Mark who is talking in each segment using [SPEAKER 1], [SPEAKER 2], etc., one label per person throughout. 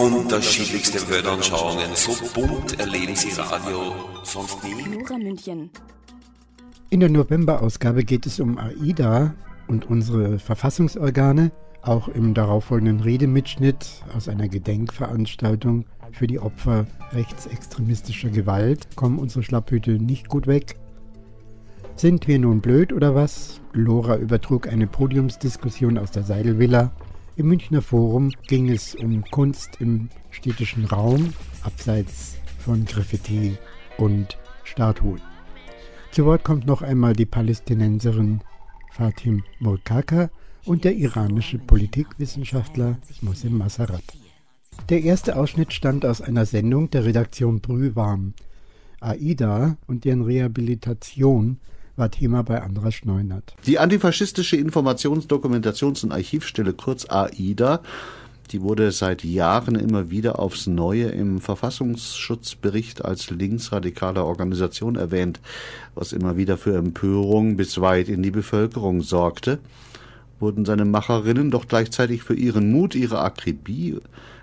[SPEAKER 1] unterschiedlichste Weltanschauungen. So bunt erleben Sie Radio sonst nie. Nora München.
[SPEAKER 2] In der November-Ausgabe geht es um AIDA und unsere Verfassungsorgane. Auch im darauffolgenden Redemitschnitt aus einer Gedenkveranstaltung für die Opfer rechtsextremistischer Gewalt kommen unsere Schlapphüte nicht gut weg. Sind wir nun blöd oder was? Lora übertrug eine Podiumsdiskussion aus der Seidelvilla im Münchner Forum ging es um Kunst im städtischen Raum, abseits von Graffiti und Statuen. Zu Wort kommt noch einmal die Palästinenserin Fatim Molkaka und der iranische Politikwissenschaftler Mosem Masarat. Der erste Ausschnitt stammt aus einer Sendung der Redaktion Brühwarm. AIDA und deren Rehabilitation war Thema bei Andras Schneunert.
[SPEAKER 3] Die antifaschistische Informations-, Dokumentations- und Archivstelle, kurz AIDA, die wurde seit Jahren immer wieder aufs Neue im Verfassungsschutzbericht als linksradikale Organisation erwähnt, was immer wieder für Empörung bis weit in die Bevölkerung sorgte. Wurden seine Macherinnen doch gleichzeitig für ihren Mut, ihre Akribie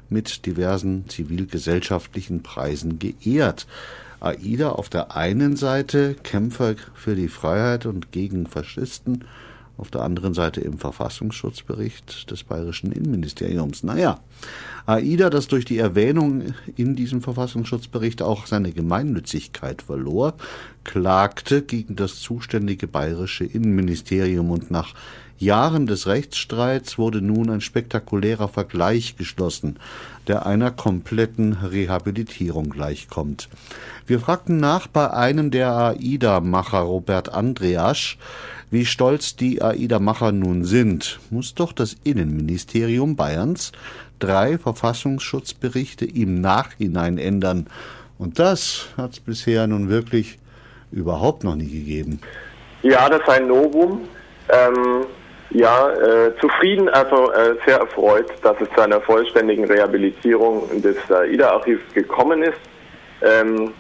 [SPEAKER 3] mit diversen zivilgesellschaftlichen Preisen geehrt. AIDA auf der einen Seite Kämpfer für die Freiheit und gegen Faschisten, auf der anderen Seite im Verfassungsschutzbericht des bayerischen Innenministeriums. Naja, AIDA, das durch die Erwähnung in diesem Verfassungsschutzbericht auch seine Gemeinnützigkeit verlor, klagte gegen das zuständige bayerische Innenministerium und nach Jahren des Rechtsstreits wurde nun ein spektakulärer Vergleich geschlossen, der einer kompletten Rehabilitierung gleichkommt. Wir fragten nach bei einem der AIDA-Macher, Robert Andreasch, wie stolz die AIDA-Macher nun sind, muss doch das Innenministerium Bayerns drei Verfassungsschutzberichte im Nachhinein ändern. Und das hat es bisher nun wirklich überhaupt noch nie gegeben.
[SPEAKER 4] Ja, das ist ein Novum. Ähm, ja, äh, zufrieden, also äh, sehr erfreut, dass es zu einer vollständigen Rehabilitierung des AIDA-Archivs gekommen ist. Ähm,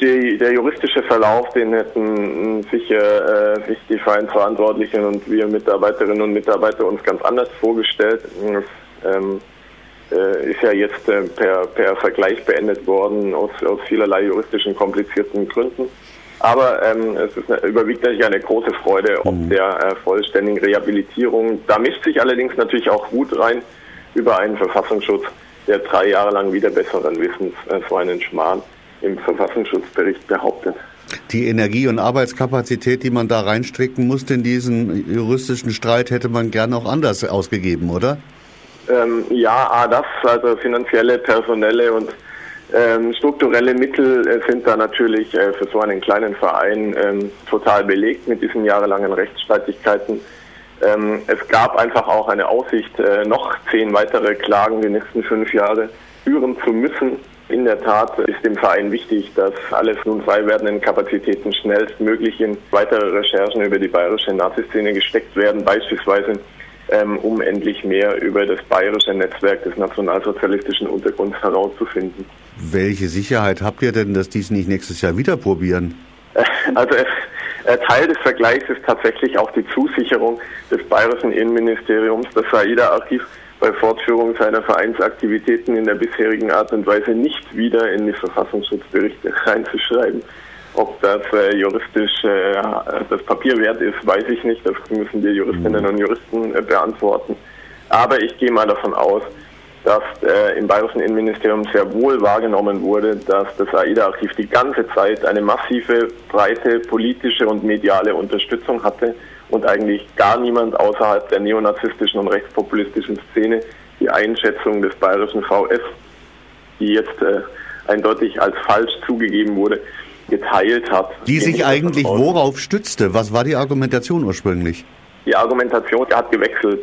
[SPEAKER 4] die, der juristische Verlauf, den hätten sicher äh, sich die Vereinsverantwortlichen und wir Mitarbeiterinnen und Mitarbeiter uns ganz anders vorgestellt. Ähm, äh, ist ja jetzt äh, per, per Vergleich beendet worden aus, aus vielerlei juristischen komplizierten Gründen. Aber ähm, es ist überwiegt natürlich eine große Freude ob mhm. der äh, vollständigen Rehabilitierung. Da mischt sich allerdings natürlich auch Wut rein über einen Verfassungsschutz, der drei Jahre lang wieder besseren Wissens äh, so einen Schmarrn im Verfassungsschutzbericht behauptet.
[SPEAKER 3] Die Energie- und Arbeitskapazität, die man da reinstricken musste in diesen juristischen Streit, hätte man gerne auch anders ausgegeben, oder?
[SPEAKER 4] Ähm, ja, A, das, also finanzielle, personelle und ähm, strukturelle Mittel äh, sind da natürlich äh, für so einen kleinen Verein ähm, total belegt mit diesen jahrelangen Rechtsstreitigkeiten. Ähm, es gab einfach auch eine Aussicht, äh, noch zehn weitere Klagen die nächsten fünf Jahre führen zu müssen. In der Tat ist dem Verein wichtig, dass alle nun frei werdenden Kapazitäten schnellstmöglich in weitere Recherchen über die bayerische Naziszene gesteckt werden, beispielsweise ähm, um endlich mehr über das bayerische Netzwerk des nationalsozialistischen Untergrunds herauszufinden.
[SPEAKER 3] Welche Sicherheit habt ihr denn, dass dies nicht nächstes Jahr wieder probieren?
[SPEAKER 4] Also äh, Teil des Vergleichs ist tatsächlich auch die Zusicherung des bayerischen Innenministeriums, das SAIDA-Archiv bei Fortführung seiner Vereinsaktivitäten in der bisherigen Art und Weise nicht wieder in die Verfassungsschutzberichte reinzuschreiben. Ob das äh, juristisch äh, das Papier wert ist, weiß ich nicht. Das müssen die Juristinnen mhm. und Juristen äh, beantworten. Aber ich gehe mal davon aus, dass äh, im Bayerischen Innenministerium sehr wohl wahrgenommen wurde, dass das AIDA-Archiv die ganze Zeit eine massive, breite politische und mediale Unterstützung hatte und eigentlich gar niemand außerhalb der neonazistischen und rechtspopulistischen Szene die Einschätzung des bayerischen VS, die jetzt äh, eindeutig als falsch zugegeben wurde, geteilt hat.
[SPEAKER 3] Die sich eigentlich worauf stützte? Was war die Argumentation ursprünglich?
[SPEAKER 4] Die Argumentation hat gewechselt,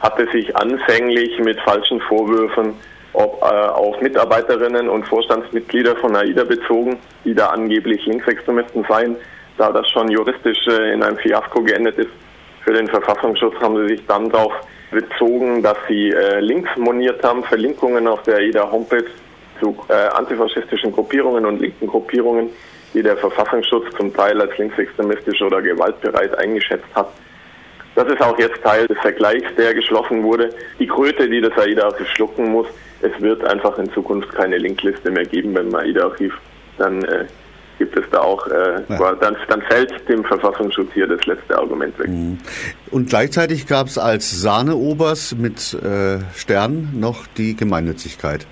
[SPEAKER 4] hatte sich anfänglich mit falschen Vorwürfen ob äh, auf Mitarbeiterinnen und Vorstandsmitglieder von AIDA bezogen, die da angeblich Linksextremisten seien. Da das schon juristisch äh, in einem Fiasko geendet ist für den Verfassungsschutz, haben sie sich dann darauf bezogen, dass sie äh, Links moniert haben, Verlinkungen auf der AIDA-Homepage zu äh, antifaschistischen Gruppierungen und linken Gruppierungen, die der Verfassungsschutz zum Teil als linksextremistisch oder gewaltbereit eingeschätzt hat. Das ist auch jetzt Teil des Vergleichs, der geschlossen wurde. Die Kröte, die das AIDA-Archiv schlucken muss, es wird einfach in Zukunft keine Linkliste mehr geben beim AIDA-Archiv. Dann äh, gibt es da auch, äh, ja. dann, dann fällt dem Verfassungsschutz hier das letzte Argument weg. Mhm.
[SPEAKER 3] Und gleichzeitig gab es als Sahneobers mit äh, Stern noch die Gemeinnützigkeit.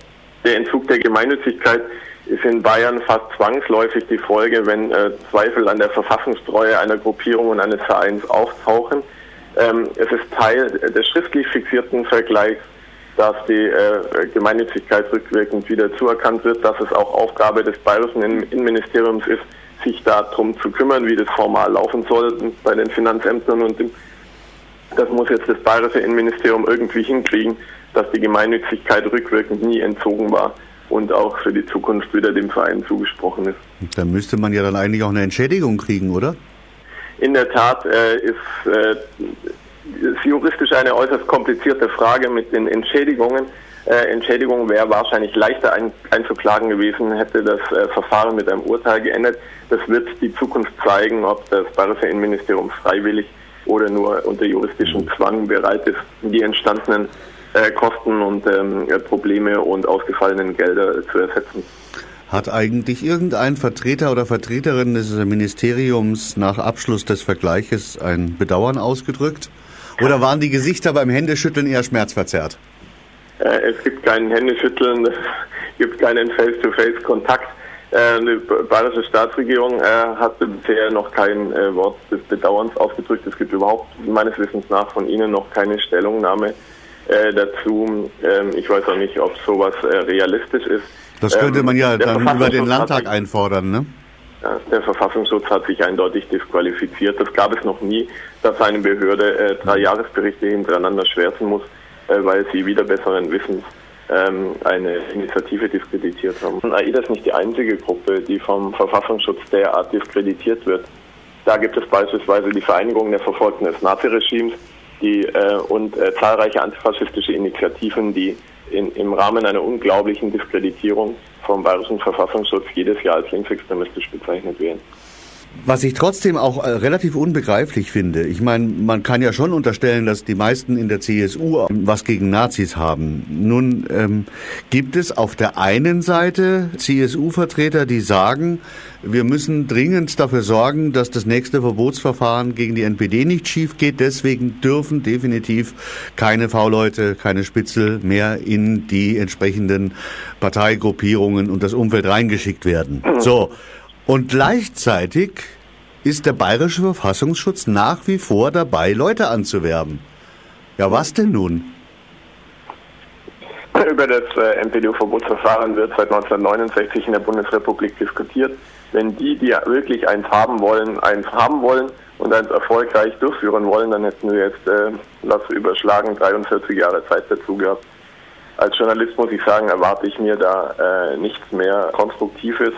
[SPEAKER 4] Der Entzug der Gemeinnützigkeit ist in Bayern fast zwangsläufig die Folge, wenn äh, Zweifel an der Verfassungstreue einer Gruppierung und eines Vereins auftauchen. Ähm, es ist Teil des schriftlich fixierten Vergleichs, dass die äh, Gemeinnützigkeit rückwirkend wieder zuerkannt wird, dass es auch Aufgabe des bayerischen Innenministeriums ist, sich darum zu kümmern, wie das formal laufen soll bei den Finanzämtern und das muss jetzt das bayerische Innenministerium irgendwie hinkriegen, dass die Gemeinnützigkeit rückwirkend nie entzogen war und auch für die Zukunft wieder dem Verein zugesprochen ist.
[SPEAKER 3] Da müsste man ja dann eigentlich auch eine Entschädigung kriegen, oder?
[SPEAKER 4] In der Tat äh, ist, äh, ist juristisch eine äußerst komplizierte Frage mit den Entschädigungen. Äh, Entschädigung wäre wahrscheinlich leichter ein, einzuklagen gewesen, hätte das äh, Verfahren mit einem Urteil geendet. Das wird die Zukunft zeigen, ob das Bayerische Innenministerium freiwillig oder nur unter juristischem Zwang bereit ist, die entstandenen Kosten und ähm, Probleme und ausgefallenen Gelder zu ersetzen.
[SPEAKER 3] Hat eigentlich irgendein Vertreter oder Vertreterin des Ministeriums nach Abschluss des Vergleiches ein Bedauern ausgedrückt? Oder waren die Gesichter beim Händeschütteln eher schmerzverzerrt?
[SPEAKER 4] Äh, es gibt keinen Händeschütteln, es gibt keinen Face-to-Face-Kontakt. Äh, die bayerische Staatsregierung äh, hat bisher noch kein Wort des Bedauerns ausgedrückt. Es gibt überhaupt meines Wissens nach von Ihnen noch keine Stellungnahme dazu. Ähm, ich weiß auch nicht, ob sowas realistisch ist.
[SPEAKER 3] Das könnte ähm, man ja dann über den Landtag einfordern, ne?
[SPEAKER 4] Der Verfassungsschutz hat sich eindeutig disqualifiziert. Das gab es noch nie, dass eine Behörde äh, drei Jahresberichte hintereinander schwärzen muss, äh, weil sie wieder besseren Wissens ähm, eine Initiative diskreditiert haben. AIDA ist nicht die einzige Gruppe, die vom Verfassungsschutz derart diskreditiert wird. Da gibt es beispielsweise die Vereinigung der Verfolgten des Naziregimes die, äh, und äh, zahlreiche antifaschistische Initiativen, die in, im Rahmen einer unglaublichen Diskreditierung vom Bayerischen Verfassungsschutz jedes Jahr als linksextremistisch bezeichnet werden.
[SPEAKER 3] Was ich trotzdem auch äh, relativ unbegreiflich finde, ich meine, man kann ja schon unterstellen, dass die meisten in der CSU was gegen Nazis haben. Nun ähm, gibt es auf der einen Seite CSU-Vertreter, die sagen, wir müssen dringend dafür sorgen, dass das nächste Verbotsverfahren gegen die NPD nicht schief geht. Deswegen dürfen definitiv keine V-Leute, keine Spitzel mehr in die entsprechenden Parteigruppierungen und das Umfeld reingeschickt werden. So. Und gleichzeitig ist der bayerische Verfassungsschutz nach wie vor dabei, Leute anzuwerben. Ja, was denn nun?
[SPEAKER 4] Über das äh, NPD-Verbotsverfahren wird seit 1969 in der Bundesrepublik diskutiert. Wenn die, die wirklich eins haben wollen, eins haben wollen und eins erfolgreich durchführen wollen, dann hätten wir jetzt, äh, lass überschlagen, 43 Jahre Zeit dazu gehabt. Als Journalist muss ich sagen, erwarte ich mir da äh, nichts mehr Konstruktives.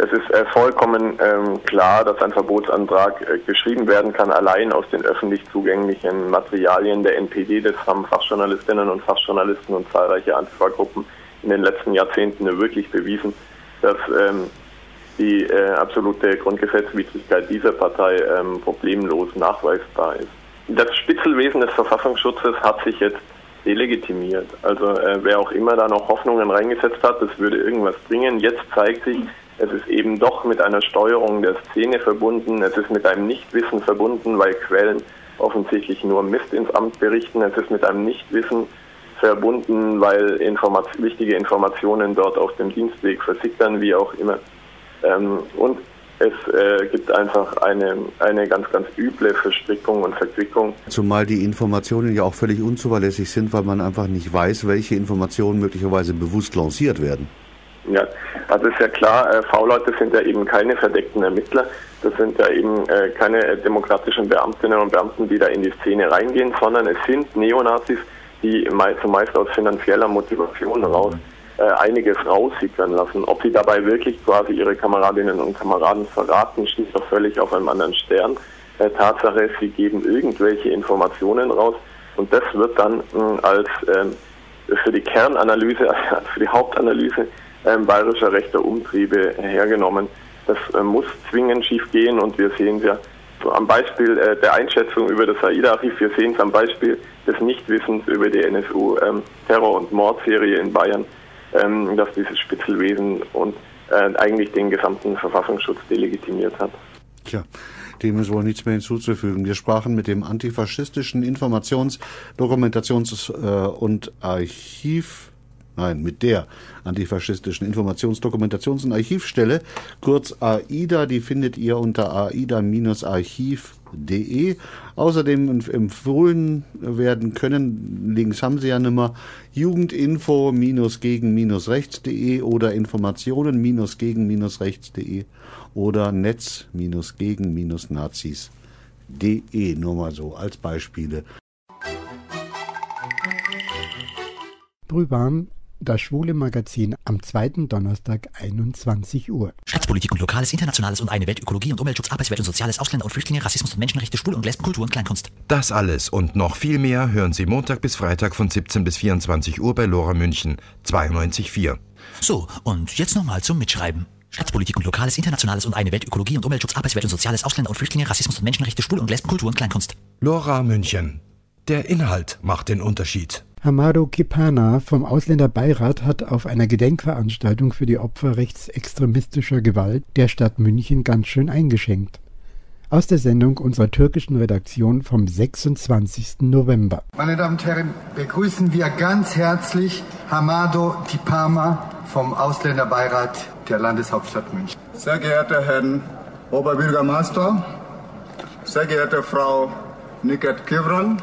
[SPEAKER 4] Es ist äh, vollkommen ähm, klar, dass ein Verbotsantrag äh, geschrieben werden kann, allein aus den öffentlich zugänglichen Materialien der NPD. Das haben Fachjournalistinnen und Fachjournalisten und zahlreiche Antifa-Gruppen in den letzten Jahrzehnten wirklich bewiesen, dass ähm, die äh, absolute Grundgesetzwidrigkeit dieser Partei ähm, problemlos nachweisbar ist. Das Spitzelwesen des Verfassungsschutzes hat sich jetzt delegitimiert. Also äh, wer auch immer da noch Hoffnungen reingesetzt hat, das würde irgendwas bringen. Jetzt zeigt sich, es ist eben doch mit einer Steuerung der Szene verbunden. Es ist mit einem Nichtwissen verbunden, weil Quellen offensichtlich nur Mist ins Amt berichten. Es ist mit einem Nichtwissen verbunden, weil Informat wichtige Informationen dort auf dem Dienstweg versickern, wie auch immer. Ähm, und es äh, gibt einfach eine, eine ganz, ganz üble Verstrickung und Verquickung.
[SPEAKER 3] Zumal die Informationen ja auch völlig unzuverlässig sind, weil man einfach nicht weiß, welche Informationen möglicherweise bewusst lanciert werden.
[SPEAKER 4] Ja, also ist ja klar, äh, V-Leute sind ja eben keine verdeckten Ermittler. Das sind ja eben äh, keine demokratischen Beamtinnen und Beamten, die da in die Szene reingehen, sondern es sind Neonazis, die zumeist aus finanzieller Motivation heraus äh, einiges raussickern lassen. Ob sie dabei wirklich quasi ihre Kameradinnen und Kameraden verraten, steht doch völlig auf einem anderen Stern. Äh, Tatsache ist, sie geben irgendwelche Informationen raus und das wird dann mh, als ähm, für die Kernanalyse, für die Hauptanalyse bayerischer rechter Umtriebe hergenommen. Das äh, muss zwingend schief gehen und wir sehen ja am Beispiel äh, der Einschätzung über das AIDA-Archiv, wir sehen es am Beispiel des Nichtwissens über die NSU-Terror- ähm, und Mordserie in Bayern, ähm, dass dieses Spitzelwesen und äh, eigentlich den gesamten Verfassungsschutz delegitimiert hat.
[SPEAKER 3] Tja, dem ist wohl nichts mehr hinzuzufügen. Wir sprachen mit dem antifaschistischen Informations-, Dokumentations- und Archiv nein, mit der antifaschistischen Informations-, Dokumentations- und Archivstelle, kurz AIDA, die findet ihr unter aida-archiv.de. Außerdem empfohlen werden können, links haben sie ja nimmer, jugendinfo-gegen-rechts.de oder informationen-gegen-rechts.de oder netz-gegen-nazis.de, nur mal so als Beispiele.
[SPEAKER 2] Brühwarm das Schwule Magazin am zweiten Donnerstag 21 Uhr.
[SPEAKER 5] Staatspolitik und Lokales, Internationales und eine Welt, Ökologie und Umweltschutz, Arbeitswelt und Soziales, Ausländer und Flüchtlinge, Rassismus und Menschenrechte, Schwul und Lesben, Kultur und Kleinkunst.
[SPEAKER 6] Das alles und noch viel mehr hören Sie Montag bis Freitag von 17 bis 24 Uhr bei Lora München 92.4.
[SPEAKER 5] So, und jetzt nochmal zum Mitschreiben. Staatspolitik und Lokales, Internationales und eine Welt, Ökologie und Umweltschutz, Arbeitswelt und Soziales, Ausländer und Flüchtlinge, Rassismus und Menschenrechte, Schwul und Lesben, Kultur und Kleinkunst.
[SPEAKER 6] Lora München. Der Inhalt macht den Unterschied.
[SPEAKER 2] Hamado Kipana vom Ausländerbeirat hat auf einer Gedenkveranstaltung für die Opfer rechtsextremistischer Gewalt der Stadt München ganz schön eingeschenkt. Aus der Sendung unserer türkischen Redaktion vom 26. November.
[SPEAKER 7] Meine Damen und Herren, begrüßen wir ganz herzlich Hamado Kipama vom Ausländerbeirat der Landeshauptstadt München.
[SPEAKER 8] Sehr geehrter Herr Oberbürgermeister, sehr geehrte Frau Niket Kivran,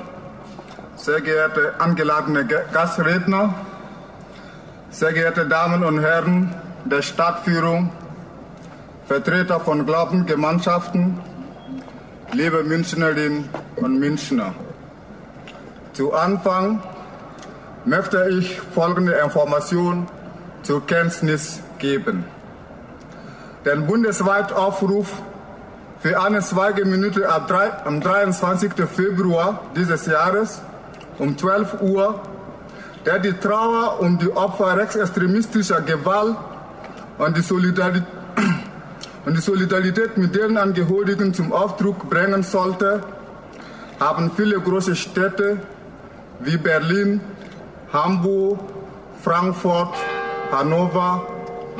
[SPEAKER 8] sehr geehrte angeladene Gastredner, sehr geehrte Damen und Herren der Stadtführung, Vertreter von Glaubengemeinschaften, liebe Münchnerinnen und Münchner. Zu Anfang möchte ich folgende Information zur Kenntnis geben. Der bundesweite Aufruf für eine Schweigeminute am 23. Februar dieses Jahres um 12 Uhr, der die Trauer um die Opfer rechtsextremistischer Gewalt und die Solidarität, und die Solidarität mit deren Angehörigen zum Aufdruck bringen sollte, haben viele große Städte wie Berlin, Hamburg, Frankfurt, Hannover,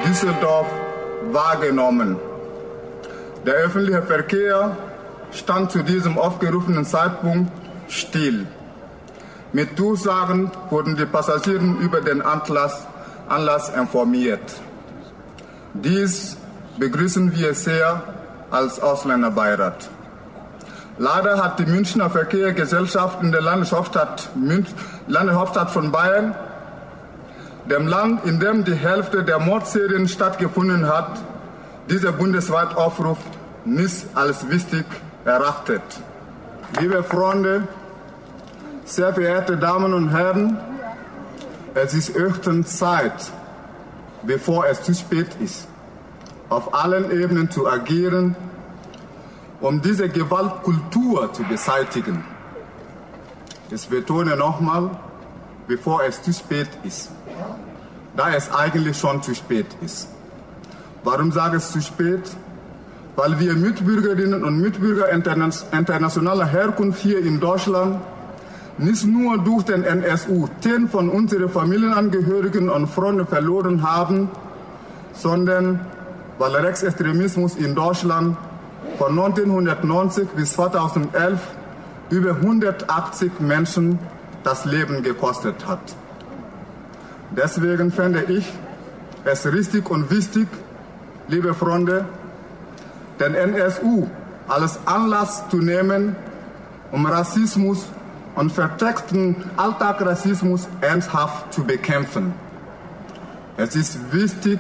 [SPEAKER 8] Düsseldorf wahrgenommen. Der öffentliche Verkehr stand zu diesem aufgerufenen Zeitpunkt still. Mit Durchsagen wurden die Passagiere über den Anlass, Anlass informiert. Dies begrüßen wir sehr als Ausländerbeirat. Leider hat die Münchner Verkehrsgesellschaft in der Landeshauptstadt, Münch, Landeshauptstadt von Bayern, dem Land, in dem die Hälfte der Mordserien stattgefunden hat, dieser bundesweite Aufruf nicht als wichtig erachtet. Liebe Freunde, sehr verehrte Damen und Herren, es ist höchstens Zeit, bevor es zu spät ist, auf allen Ebenen zu agieren, um diese Gewaltkultur zu beseitigen. Ich betone nochmal, bevor es zu spät ist, da es eigentlich schon zu spät ist. Warum sage ich zu spät? Weil wir Mitbürgerinnen und Mitbürger internationaler Herkunft hier in Deutschland nicht nur durch den NSU zehn von unseren Familienangehörigen und Freunden verloren haben, sondern weil Rechtsextremismus in Deutschland von 1990 bis 2011 über 180 Menschen das Leben gekostet hat. Deswegen fände ich es richtig und wichtig, liebe Freunde, den NSU als Anlass zu nehmen, um Rassismus und vertexten Alltagsrassismus ernsthaft zu bekämpfen. Es ist wichtig,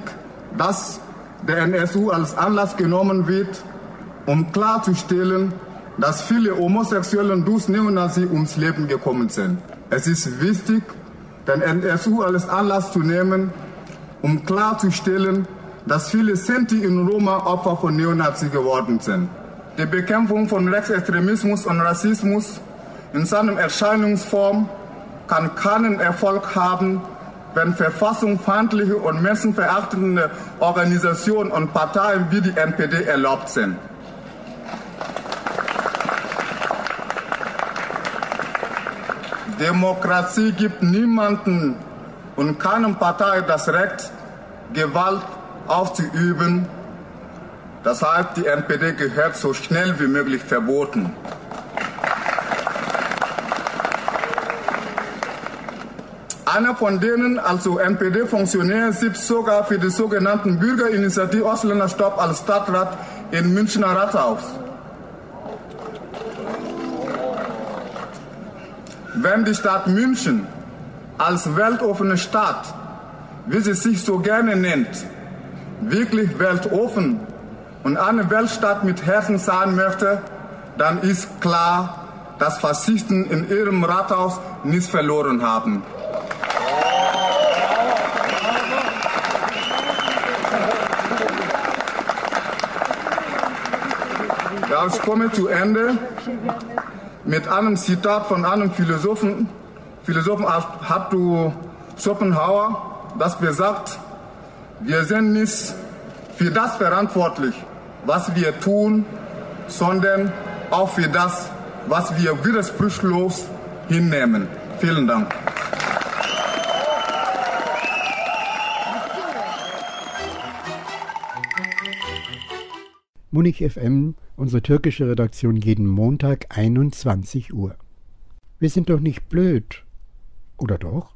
[SPEAKER 8] dass der NSU als Anlass genommen wird, um klarzustellen, dass viele Homosexuelle durch Neonazi ums Leben gekommen sind. Es ist wichtig, den NSU als Anlass zu nehmen, um klarzustellen, dass viele Sinti in Roma Opfer von Neonazi geworden sind. Die Bekämpfung von Rechtsextremismus und Rassismus in seiner Erscheinungsform kann keinen Erfolg haben, wenn verfassungsfeindliche und menschenverachtende Organisationen und Parteien wie die NPD erlaubt sind. Demokratie gibt niemanden und keinem Partei das Recht, Gewalt auszuüben. Deshalb die NPD gehört so schnell wie möglich verboten. Einer von denen, also NPD-Funktionär, sitzt sogar für die sogenannten Bürgerinitiative Ausländerstopp als Stadtrat in Münchner Rathaus. Wenn die Stadt München als weltoffene Stadt, wie sie sich so gerne nennt, wirklich weltoffen und eine Weltstadt mit Herzen sein möchte, dann ist klar, dass Faschisten in ihrem Rathaus nichts verloren haben. Ich komme zu Ende mit einem Zitat von einem Philosophen, Philosophen Abdu Schopenhauer, das besagt, wir sind nicht für das verantwortlich, was wir tun, sondern auch für das, was wir widersprüchlos hinnehmen. Vielen Dank.
[SPEAKER 2] Munich FM unsere türkische Redaktion jeden Montag 21 Uhr. Wir sind doch nicht blöd. Oder doch?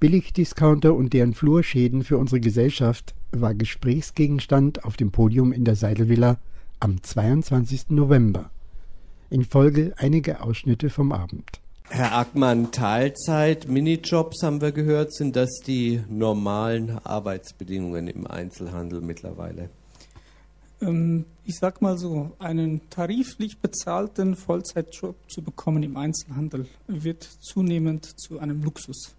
[SPEAKER 2] Billigdiscounter und deren Flurschäden für unsere Gesellschaft war Gesprächsgegenstand auf dem Podium in der Seidelvilla am 22. November. In Folge einige Ausschnitte vom Abend.
[SPEAKER 9] Herr Ackmann, Teilzeit, Minijobs haben wir gehört, sind das die normalen Arbeitsbedingungen im Einzelhandel mittlerweile?
[SPEAKER 10] Ähm, ich sag mal so, einen tariflich bezahlten Vollzeitjob zu bekommen im Einzelhandel wird zunehmend zu einem Luxus.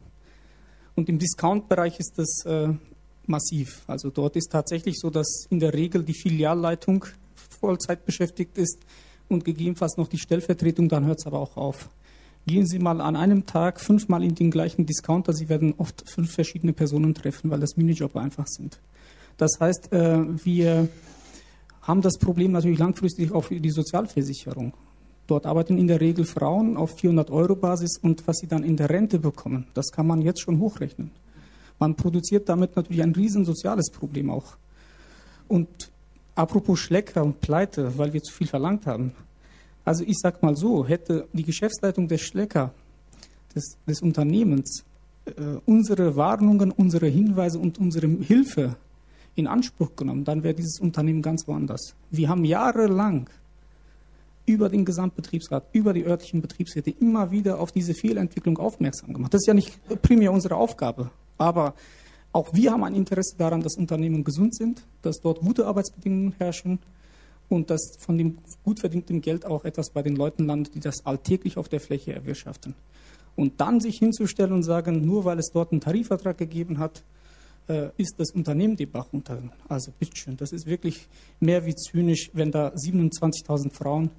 [SPEAKER 10] Und im Discount-Bereich ist das äh, massiv. Also dort ist tatsächlich so, dass in der Regel die Filialleitung Vollzeit beschäftigt ist und gegebenenfalls noch die Stellvertretung, dann hört es aber auch auf. Gehen Sie mal an einem Tag fünfmal in den gleichen Discounter, Sie werden oft fünf verschiedene Personen treffen, weil das Minijob einfach sind. Das heißt, äh, wir haben das Problem natürlich langfristig auch für die Sozialversicherung. Dort arbeiten in der Regel Frauen auf 400 Euro Basis und was sie dann in der Rente bekommen, das kann man jetzt schon hochrechnen. Man produziert damit natürlich ein riesen soziales Problem auch. Und apropos Schlecker und Pleite, weil wir zu viel verlangt haben. Also ich sag mal so, hätte die Geschäftsleitung des Schlecker, des, des Unternehmens, äh, unsere Warnungen, unsere Hinweise und unsere Hilfe in Anspruch genommen, dann wäre dieses Unternehmen ganz woanders. Wir haben jahrelang über den Gesamtbetriebsrat, über die örtlichen Betriebsräte immer wieder auf diese Fehlentwicklung aufmerksam gemacht. Das ist ja nicht primär unsere Aufgabe, aber auch wir haben ein Interesse daran, dass Unternehmen gesund sind, dass dort gute Arbeitsbedingungen herrschen und dass von dem gut verdienten Geld auch etwas bei den Leuten landet, die das alltäglich auf der Fläche erwirtschaften. Und dann sich hinzustellen und sagen, nur weil es dort einen Tarifvertrag gegeben hat, äh, ist das Unternehmen die Bach runter. Also bitteschön, das ist wirklich mehr wie zynisch, wenn da 27.000 Frauen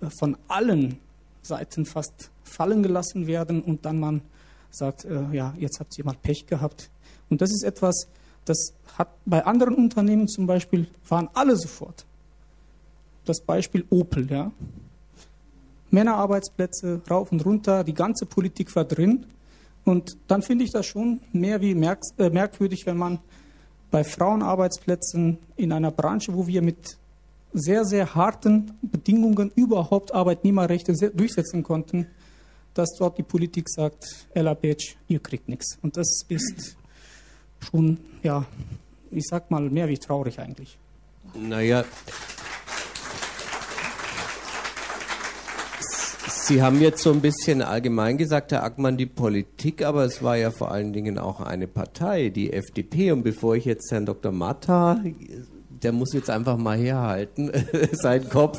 [SPEAKER 10] äh, von allen Seiten fast fallen gelassen werden und dann man sagt, äh, ja, jetzt habt ihr mal Pech gehabt. Und das ist etwas, das hat bei anderen Unternehmen zum Beispiel, waren alle sofort. Das Beispiel Opel, ja. Männerarbeitsplätze rauf und runter, die ganze Politik war drin. Und dann finde ich das schon mehr wie merk äh, merkwürdig, wenn man bei Frauenarbeitsplätzen in einer Branche, wo wir mit sehr, sehr harten Bedingungen überhaupt Arbeitnehmerrechte durchsetzen konnten, dass dort die Politik sagt, Ella Bitch, ihr kriegt nichts. Und das ist schon, ja, ich sag mal, mehr wie traurig eigentlich.
[SPEAKER 9] Naja, Sie haben jetzt so ein bisschen allgemein gesagt, Herr Ackmann, die Politik, aber es war ja vor allen Dingen auch eine Partei, die FDP. Und bevor ich jetzt Herrn Dr. Matta, der muss jetzt einfach mal herhalten, seinen Kopf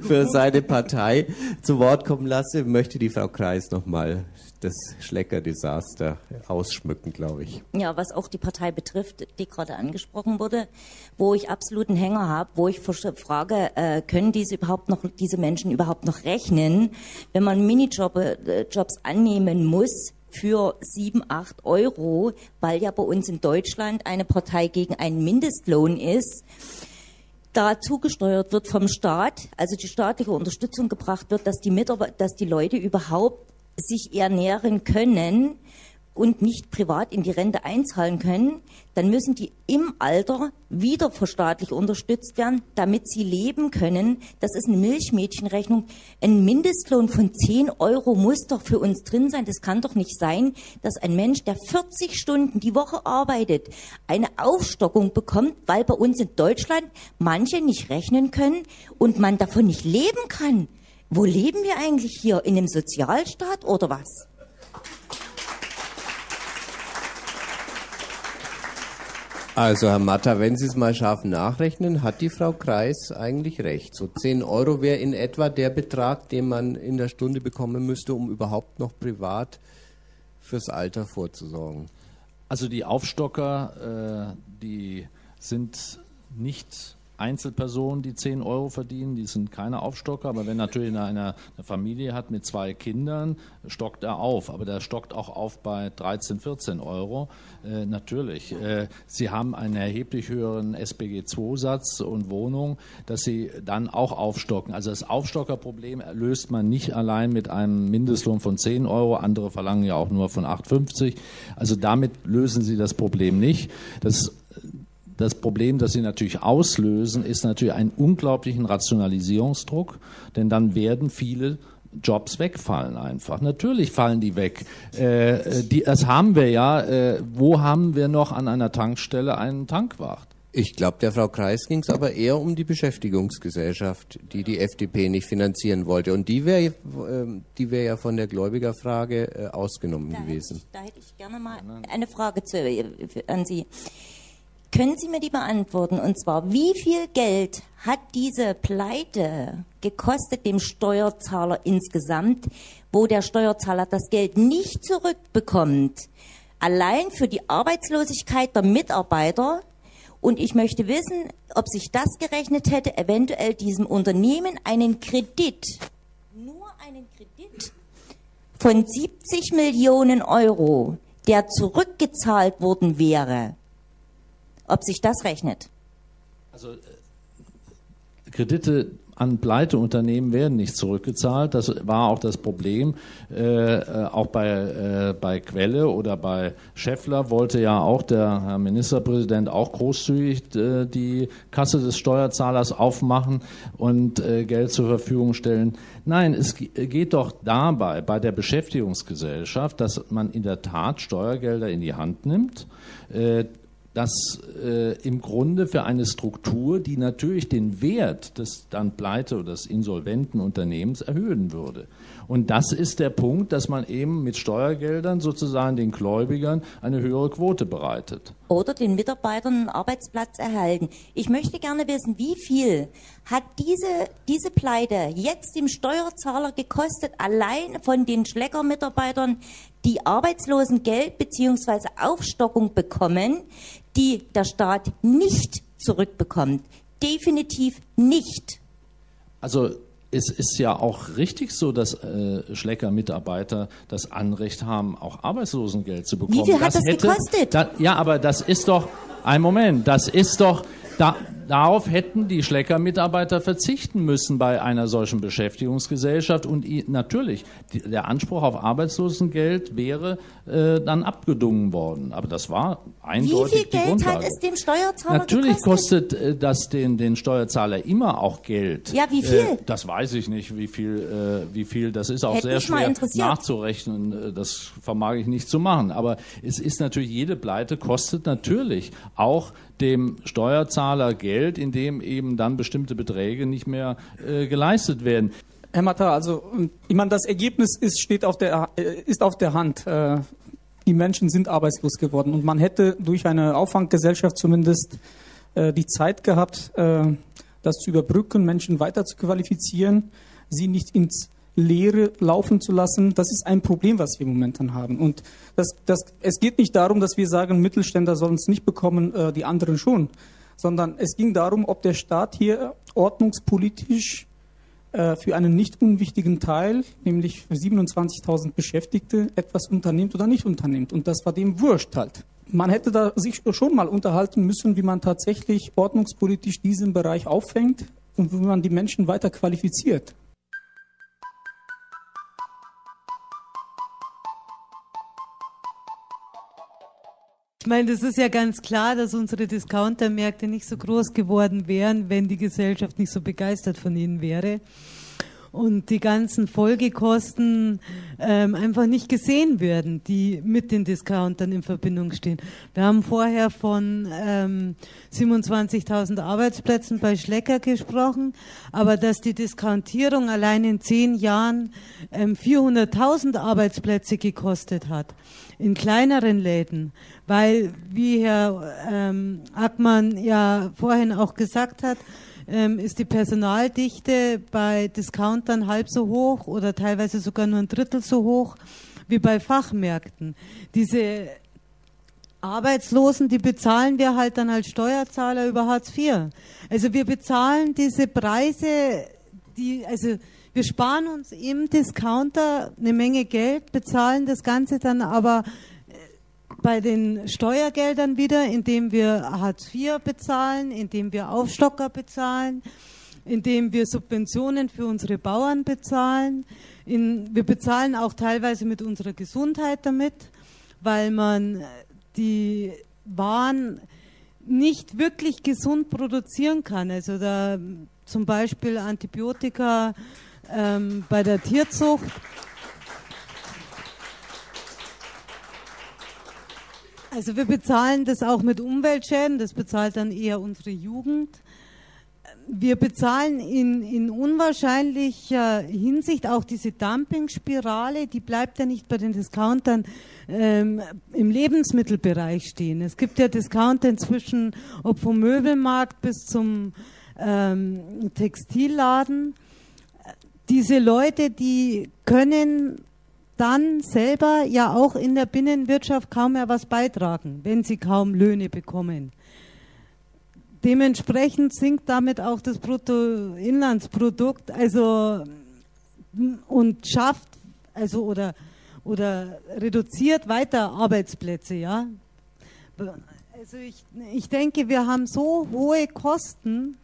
[SPEAKER 9] für seine Partei zu Wort kommen lasse, möchte die Frau Kreis nochmal das Schlecker-Desaster ausschmücken, glaube ich.
[SPEAKER 11] Ja, was auch die Partei betrifft, die gerade angesprochen wurde, wo ich absoluten Hänger habe, wo ich frage, äh, können diese überhaupt noch, diese Menschen überhaupt noch rechnen, wenn man Minijobs äh, annehmen muss, für sieben, acht Euro, weil ja bei uns in Deutschland eine Partei gegen einen Mindestlohn ist, da zugesteuert wird vom Staat, also die staatliche Unterstützung gebracht wird, dass die, Mitarbeiter, dass die Leute überhaupt sich ernähren können und nicht privat in die Rente einzahlen können, dann müssen die im Alter wieder verstaatlich unterstützt werden, damit sie leben können. Das ist eine Milchmädchenrechnung. Ein Mindestlohn von 10 Euro muss doch für uns drin sein. Das kann doch nicht sein, dass ein Mensch, der 40 Stunden die Woche arbeitet, eine Aufstockung bekommt, weil bei uns in Deutschland manche nicht rechnen können und man davon nicht leben kann. Wo leben wir eigentlich hier? In einem Sozialstaat oder was?
[SPEAKER 9] Also Herr Matter, wenn Sie es mal scharf nachrechnen, hat die Frau Kreis eigentlich recht. So 10 Euro wäre in etwa der Betrag, den man in der Stunde bekommen müsste, um überhaupt noch privat fürs Alter vorzusorgen.
[SPEAKER 12] Also die Aufstocker, äh, die sind nicht Einzelpersonen, die 10 Euro verdienen, die sind keine Aufstocker, aber wenn natürlich einer eine Familie hat mit zwei Kindern, stockt er auf. Aber der stockt auch auf bei 13, 14 Euro. Äh, natürlich. Äh, sie haben einen erheblich höheren SPG-2-Satz und Wohnung, dass sie dann auch aufstocken. Also das Aufstockerproblem löst man nicht allein mit einem Mindestlohn von 10 Euro. Andere verlangen ja auch nur von 8,50. Also damit lösen sie das Problem nicht. Das das Problem, das sie natürlich auslösen, ist natürlich einen unglaublichen Rationalisierungsdruck, denn dann werden viele Jobs wegfallen einfach. Natürlich fallen die weg. Äh, die, das haben wir ja. Äh, wo haben wir noch an einer Tankstelle einen Tankwart?
[SPEAKER 9] Ich glaube, der Frau Kreis ging es aber eher um die Beschäftigungsgesellschaft, die die FDP nicht finanzieren wollte. Und die wäre äh, die wär ja von der Gläubigerfrage äh, ausgenommen
[SPEAKER 11] da
[SPEAKER 9] gewesen.
[SPEAKER 11] Hätte ich, da hätte ich gerne mal eine Frage zu, äh, an Sie. Können Sie mir die beantworten? Und zwar, wie viel Geld hat diese Pleite gekostet dem Steuerzahler insgesamt, wo der Steuerzahler das Geld nicht zurückbekommt? Allein für die Arbeitslosigkeit der Mitarbeiter. Und ich möchte wissen, ob sich das gerechnet hätte, eventuell diesem Unternehmen einen Kredit, nur einen Kredit von 70 Millionen Euro, der zurückgezahlt worden wäre ob sich das rechnet.
[SPEAKER 12] Also äh, Kredite an Pleiteunternehmen werden nicht zurückgezahlt. Das war auch das Problem. Äh, äh, auch bei, äh, bei Quelle oder bei Scheffler wollte ja auch der Herr Ministerpräsident auch großzügig äh, die Kasse des Steuerzahlers aufmachen und äh, Geld zur Verfügung stellen. Nein, es geht doch dabei, bei der Beschäftigungsgesellschaft, dass man in der Tat Steuergelder in die Hand nimmt das äh, im Grunde für eine Struktur, die natürlich den Wert des dann pleite oder des insolventen Unternehmens erhöhen würde. Und das ist der Punkt, dass man eben mit Steuergeldern sozusagen den Gläubigern eine höhere Quote bereitet.
[SPEAKER 11] Oder den Mitarbeitern einen Arbeitsplatz erhalten. Ich möchte gerne wissen, wie viel hat diese, diese Pleite jetzt dem Steuerzahler gekostet, allein von den Schlecker-Mitarbeitern, die Arbeitslosengeld bzw. Aufstockung bekommen, die der Staat nicht zurückbekommt. Definitiv nicht.
[SPEAKER 12] Also es ist ja auch richtig so, dass äh, Schlecker-Mitarbeiter das Anrecht haben, auch Arbeitslosengeld zu bekommen.
[SPEAKER 11] Wie viel hat das, das
[SPEAKER 12] hätte,
[SPEAKER 11] gekostet?
[SPEAKER 12] Da, ja, aber das ist doch, ein Moment, das ist doch, da, darauf hätten die Schlecker-Mitarbeiter verzichten müssen bei einer solchen Beschäftigungsgesellschaft. Und natürlich, der Anspruch auf Arbeitslosengeld wäre äh, dann abgedungen worden. Aber das war eindeutig
[SPEAKER 11] Wie viel
[SPEAKER 12] die
[SPEAKER 11] Geld
[SPEAKER 12] Grundlage.
[SPEAKER 11] hat es dem Steuerzahler
[SPEAKER 12] Natürlich
[SPEAKER 11] gekostet?
[SPEAKER 12] kostet äh, das den, den Steuerzahler immer auch Geld.
[SPEAKER 11] Ja, wie viel? Äh,
[SPEAKER 12] das weiß ich nicht, wie viel, äh, wie viel. Das ist auch Hätte sehr schwer nachzurechnen. Äh, das vermag ich nicht zu machen. Aber es ist natürlich, jede Pleite kostet natürlich auch dem Steuerzahler Geld, in dem eben dann bestimmte Beträge nicht mehr äh, geleistet werden.
[SPEAKER 10] Herr Matta, also ich meine, das Ergebnis ist, steht auf der, äh, ist auf der Hand. Äh, die Menschen sind arbeitslos geworden und man hätte durch eine Auffanggesellschaft zumindest äh, die Zeit gehabt, das zu überbrücken, Menschen weiter zu qualifizieren, sie nicht ins Lehre laufen zu lassen, das ist ein Problem, was wir momentan haben. Und das, das, es geht nicht darum, dass wir sagen, Mittelständler sollen es nicht bekommen, äh, die anderen schon, sondern es ging darum, ob der Staat hier ordnungspolitisch äh, für einen nicht unwichtigen Teil, nämlich für 27.000 Beschäftigte, etwas unternimmt oder nicht unternimmt. Und das war dem wurscht halt. Man hätte da sich schon mal unterhalten müssen, wie man tatsächlich ordnungspolitisch diesen Bereich auffängt und wie man die Menschen weiter qualifiziert.
[SPEAKER 13] Meine, das ist ja ganz klar, dass unsere Discountermärkte nicht so groß geworden wären, wenn die Gesellschaft nicht so begeistert von ihnen wäre und die ganzen Folgekosten ähm, einfach nicht gesehen werden, die mit den Discountern in Verbindung stehen. Wir haben vorher von ähm, 27.000 Arbeitsplätzen bei Schlecker gesprochen, aber dass die Diskontierung allein in zehn Jahren ähm, 400.000 Arbeitsplätze gekostet hat in kleineren Läden, weil, wie Herr ähm, Ackmann ja vorhin auch gesagt hat, ähm, ist die Personaldichte bei Discountern halb so hoch oder teilweise sogar nur ein Drittel so hoch wie bei Fachmärkten. Diese Arbeitslosen, die bezahlen wir halt dann als Steuerzahler über Hartz IV. Also wir bezahlen diese Preise, die, also wir sparen uns im Discounter eine Menge Geld, bezahlen das Ganze dann aber bei den Steuergeldern wieder, indem wir Hartz IV bezahlen, indem wir Aufstocker bezahlen, indem wir Subventionen für unsere Bauern bezahlen. In, wir bezahlen auch teilweise mit unserer Gesundheit damit, weil man die Waren nicht wirklich gesund produzieren kann. Also da zum Beispiel Antibiotika ähm, bei der Tierzucht Also wir bezahlen das auch mit Umweltschäden, das bezahlt dann eher unsere Jugend. Wir bezahlen in, in unwahrscheinlicher Hinsicht auch diese Dumpingspirale, die bleibt ja nicht bei den Discountern ähm, im Lebensmittelbereich stehen. Es gibt ja Discounter inzwischen, ob vom Möbelmarkt bis zum ähm, Textilladen. Diese Leute, die können dann selber ja auch in der Binnenwirtschaft kaum mehr was beitragen, wenn sie kaum Löhne bekommen. Dementsprechend sinkt damit auch das Bruttoinlandsprodukt, also und schafft also oder oder reduziert weiter Arbeitsplätze, ja. Also ich, ich denke, wir haben so hohe Kosten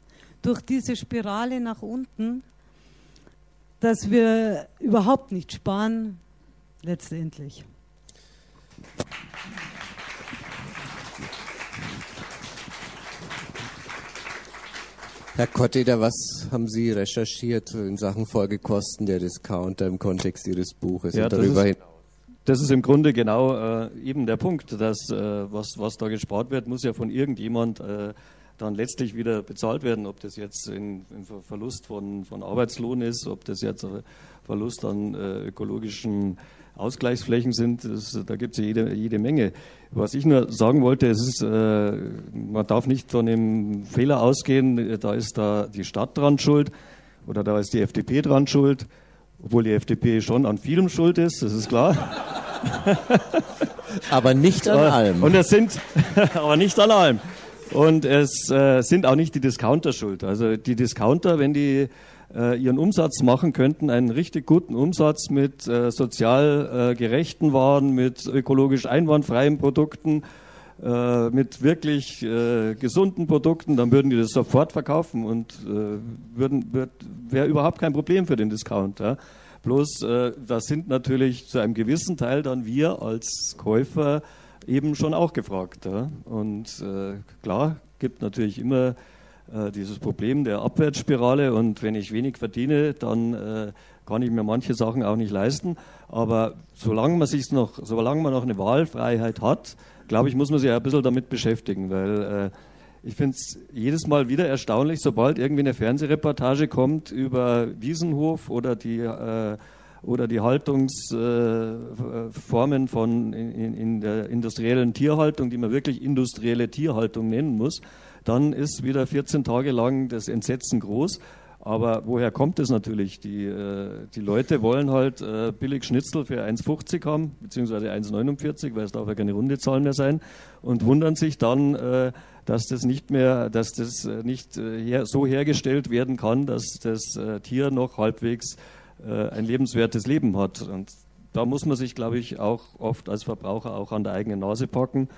[SPEAKER 13] durch diese Spirale nach unten, dass wir überhaupt nicht sparen letztendlich.
[SPEAKER 9] Herr Kotteder, was haben Sie recherchiert in Sachen Folgekosten der Discounter im Kontext Ihres Buches
[SPEAKER 14] ja, und darüber hinaus? Das ist im Grunde genau äh, eben der Punkt, dass äh, was, was da gespart wird, muss ja von irgendjemand äh, dann letztlich wieder bezahlt werden, ob das jetzt ein Verlust von, von Arbeitslohn ist, ob das jetzt ein Verlust an äh, ökologischen Ausgleichsflächen sind, das, da gibt es jede, jede Menge. Was ich nur sagen wollte, es ist, äh, man darf nicht von dem Fehler ausgehen, da ist da die Stadt dran schuld oder da ist die FDP dran schuld, obwohl die FDP schon an vielem schuld ist, das ist klar.
[SPEAKER 9] aber nicht an allem.
[SPEAKER 14] Und es sind, aber nicht an allem. Und es äh, sind auch nicht die Discounter schuld. Also die Discounter, wenn die äh, ihren Umsatz machen könnten, einen richtig guten Umsatz mit äh, sozial äh, gerechten Waren, mit ökologisch einwandfreien Produkten, äh, mit wirklich äh, gesunden Produkten, dann würden die das sofort verkaufen und würden, würd, wäre überhaupt kein Problem für den Discount. Ja. Bloß, äh, das sind natürlich zu einem gewissen Teil dann wir als Käufer eben schon auch gefragt. Ja. Und äh, klar, gibt natürlich immer äh, dieses Problem der Abwärtsspirale und wenn ich wenig verdiene, dann äh, kann ich mir manche Sachen auch nicht leisten. Aber solange man sich noch, solange man noch eine Wahlfreiheit hat, glaube ich, muss man sich ein bisschen damit beschäftigen, weil äh, ich finde es jedes Mal wieder erstaunlich, sobald irgendwie eine Fernsehreportage kommt über Wiesenhof oder die äh, oder die Haltungsformen äh, von in, in, der industriellen Tierhaltung, die man wirklich industrielle Tierhaltung nennen muss, dann ist wieder 14 Tage lang das Entsetzen groß. Aber woher kommt es natürlich? Die, äh, die Leute wollen halt äh, billig Schnitzel für 1,50 haben, beziehungsweise 1,49, weil es darf ja keine runde Zahl mehr sein, und wundern sich dann, dass das nicht mehr, dass das nicht so hergestellt werden kann, dass das Tier noch halbwegs ein lebenswertes Leben hat. Und da muss man sich, glaube ich, auch oft als Verbraucher auch an der eigenen Nase packen.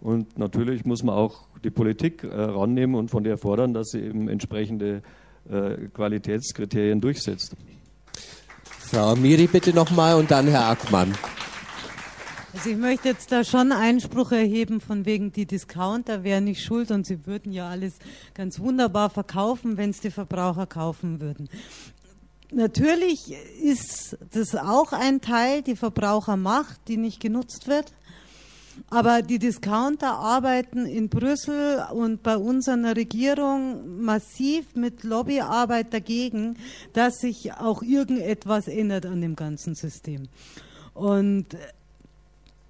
[SPEAKER 14] Und natürlich muss man auch die Politik rannehmen und von der fordern, dass sie eben entsprechende äh, Qualitätskriterien durchsetzt.
[SPEAKER 9] Frau Miri bitte nochmal und dann Herr Ackmann.
[SPEAKER 13] Also ich möchte jetzt da schon Einspruch erheben von wegen die Discounter wären nicht schuld und sie würden ja alles ganz wunderbar verkaufen, wenn es die Verbraucher kaufen würden. Natürlich ist das auch ein Teil, die Verbrauchermacht, die nicht genutzt wird. Aber die Discounter arbeiten in Brüssel und bei unserer Regierung massiv mit Lobbyarbeit dagegen, dass sich auch irgendetwas ändert an dem ganzen System. Und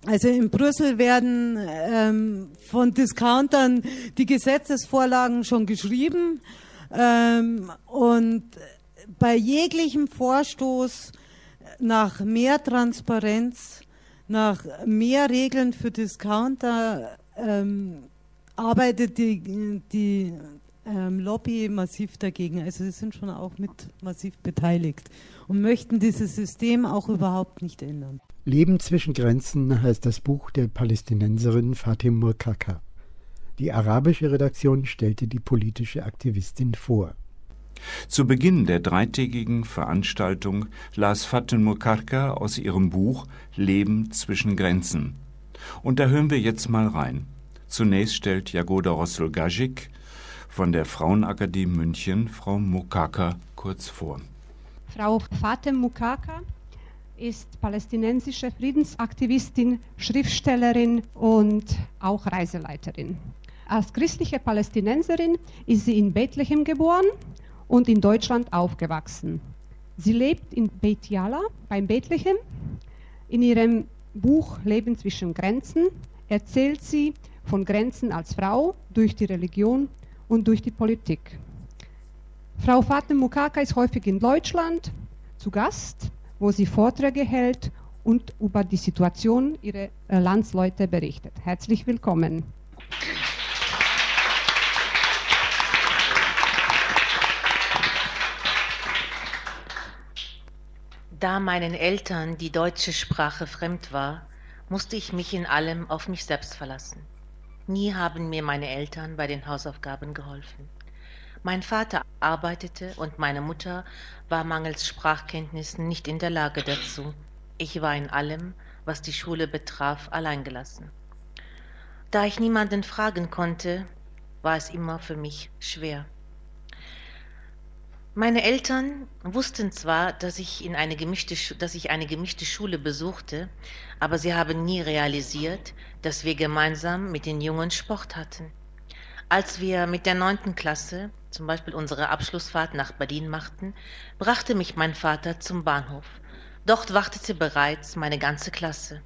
[SPEAKER 13] also in Brüssel werden ähm, von Discountern die Gesetzesvorlagen schon geschrieben ähm, und bei jeglichem Vorstoß nach mehr Transparenz nach mehr Regeln für Discounter ähm, arbeitet die, die ähm, Lobby massiv dagegen. Also sie sind schon auch mit massiv beteiligt und möchten dieses System auch überhaupt nicht ändern.
[SPEAKER 2] Leben zwischen Grenzen heißt das Buch der Palästinenserin Fatim Murkaka. Die arabische Redaktion stellte die politische Aktivistin vor.
[SPEAKER 15] Zu Beginn der dreitägigen Veranstaltung las Fatin Mukarka aus ihrem Buch Leben zwischen Grenzen. Und da hören wir jetzt mal rein. Zunächst stellt Jagoda Rossel-Gajik von der Frauenakademie München Frau Mukaka kurz vor.
[SPEAKER 16] Frau Fatem Mukaka ist palästinensische Friedensaktivistin, Schriftstellerin und auch Reiseleiterin. Als christliche Palästinenserin ist sie in Bethlehem geboren und in Deutschland aufgewachsen. Sie lebt in Beit Yala beim Bethlehem. In ihrem Buch Leben zwischen Grenzen erzählt sie von Grenzen als Frau durch die Religion und durch die Politik. Frau Fatem Mukaka ist häufig in Deutschland zu Gast, wo sie Vorträge hält und über die Situation ihrer Landsleute berichtet. Herzlich willkommen.
[SPEAKER 17] Da meinen Eltern die deutsche Sprache fremd war, musste ich mich in allem auf mich selbst verlassen. Nie haben mir meine Eltern bei den Hausaufgaben geholfen. Mein Vater arbeitete und meine Mutter war mangels Sprachkenntnissen nicht in der Lage dazu. Ich war in allem, was die Schule betraf, alleingelassen. Da ich niemanden fragen konnte, war es immer für mich schwer. Meine Eltern wussten zwar, dass ich, in eine gemischte, dass ich eine gemischte Schule besuchte, aber sie haben nie realisiert, dass wir gemeinsam mit den Jungen Sport hatten. Als wir mit der neunten Klasse zum Beispiel unsere Abschlussfahrt nach Berlin machten, brachte mich mein Vater zum Bahnhof. Dort wartete bereits meine ganze Klasse.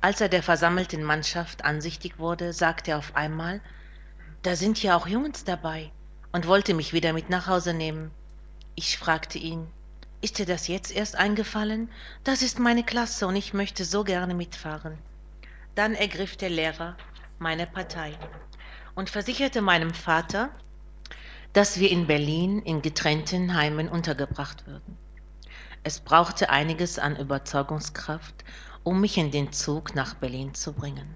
[SPEAKER 17] Als er der versammelten Mannschaft ansichtig wurde, sagte er auf einmal, da sind ja auch Jungs dabei und wollte mich wieder mit nach Hause nehmen. Ich fragte ihn, ist dir das jetzt erst eingefallen? Das ist meine Klasse und ich möchte so gerne mitfahren. Dann ergriff der Lehrer meine Partei und versicherte meinem Vater, dass wir in Berlin in getrennten Heimen untergebracht würden. Es brauchte einiges an Überzeugungskraft, um mich in den Zug nach Berlin zu bringen.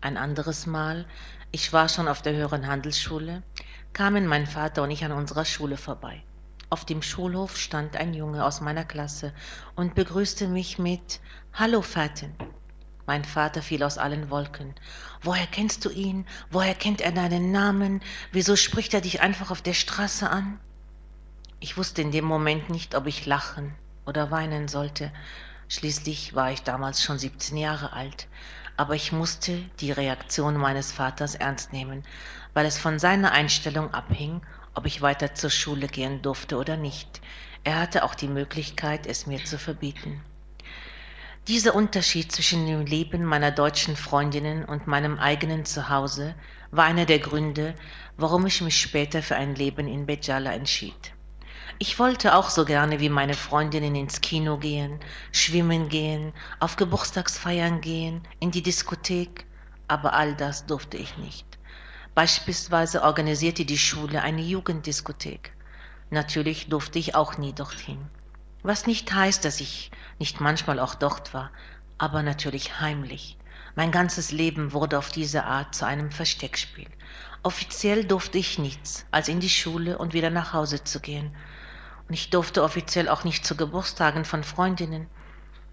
[SPEAKER 17] Ein anderes Mal, ich war schon auf der höheren Handelsschule, kamen mein Vater und ich an unserer Schule vorbei. Auf dem Schulhof stand ein Junge aus meiner Klasse und begrüßte mich mit Hallo Fatin. Mein Vater fiel aus allen Wolken. Woher kennst du ihn? Woher kennt er deinen Namen? Wieso spricht er dich einfach auf der Straße an? Ich wusste in dem Moment nicht, ob ich lachen oder weinen sollte. Schließlich war ich damals schon 17 Jahre alt. Aber ich musste die Reaktion meines Vaters ernst nehmen, weil es von seiner Einstellung abhing, ob ich weiter zur Schule gehen durfte oder nicht. Er hatte auch die Möglichkeit, es mir zu verbieten. Dieser Unterschied zwischen dem Leben meiner deutschen Freundinnen und meinem eigenen Zuhause war einer der Gründe, warum ich mich später für ein Leben in Bejala entschied. Ich wollte auch so gerne wie meine Freundinnen ins Kino gehen, schwimmen gehen, auf Geburtstagsfeiern gehen, in die Diskothek, aber all das durfte ich nicht. Beispielsweise organisierte die Schule eine Jugenddiskothek. Natürlich durfte ich auch nie dorthin. Was nicht heißt, dass ich nicht manchmal auch dort war, aber natürlich heimlich. Mein ganzes Leben wurde auf diese Art zu einem Versteckspiel. Offiziell durfte ich nichts, als in die Schule und wieder nach Hause zu gehen. Und ich durfte offiziell auch nicht zu Geburtstagen von Freundinnen.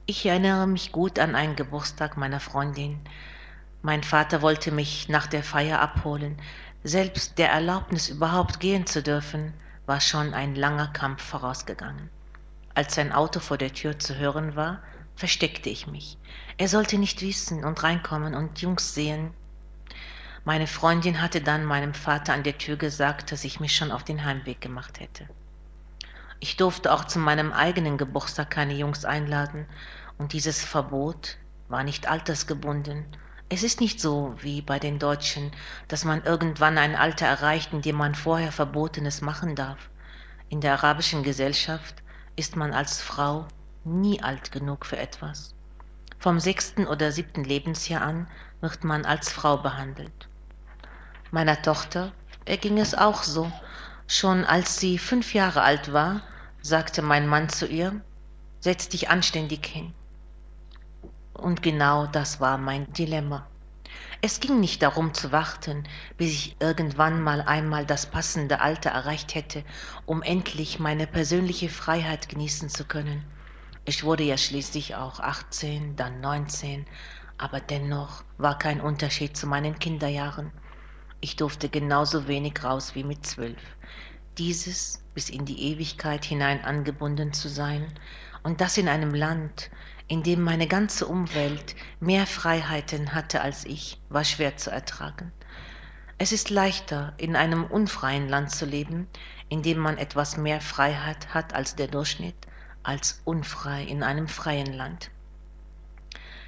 [SPEAKER 17] Ich erinnere mich gut an einen Geburtstag meiner Freundin. Mein Vater wollte mich nach der Feier abholen. Selbst der Erlaubnis überhaupt gehen zu dürfen, war schon ein langer Kampf vorausgegangen. Als sein Auto vor der Tür zu hören war, versteckte ich mich. Er sollte nicht wissen und reinkommen und Jungs sehen. Meine Freundin hatte dann meinem Vater an der Tür gesagt, dass ich mich schon auf den Heimweg gemacht hätte. Ich durfte auch zu meinem eigenen Geburtstag keine Jungs einladen und dieses Verbot war nicht altersgebunden. Es ist nicht so wie bei den Deutschen, dass man irgendwann ein Alter erreicht, in dem man vorher Verbotenes machen darf. In der arabischen Gesellschaft ist man als Frau nie alt genug für etwas. Vom sechsten oder siebten Lebensjahr an wird man als Frau behandelt. Meiner Tochter erging es auch so. Schon als sie fünf Jahre alt war, sagte mein Mann zu ihr, setz dich anständig hin. Und genau das war mein Dilemma. Es ging nicht darum zu warten, bis ich irgendwann mal einmal das passende Alter erreicht hätte, um endlich meine persönliche Freiheit genießen zu können. Ich wurde ja schließlich auch 18, dann 19, aber dennoch war kein Unterschied zu meinen Kinderjahren. Ich durfte genauso wenig raus wie mit zwölf. Dieses bis in die Ewigkeit hinein angebunden zu sein, und das in einem Land, in dem meine ganze Umwelt mehr Freiheiten hatte als ich, war schwer zu ertragen. Es ist leichter, in einem unfreien Land zu leben, in dem man etwas mehr Freiheit hat als der Durchschnitt, als unfrei in einem freien Land.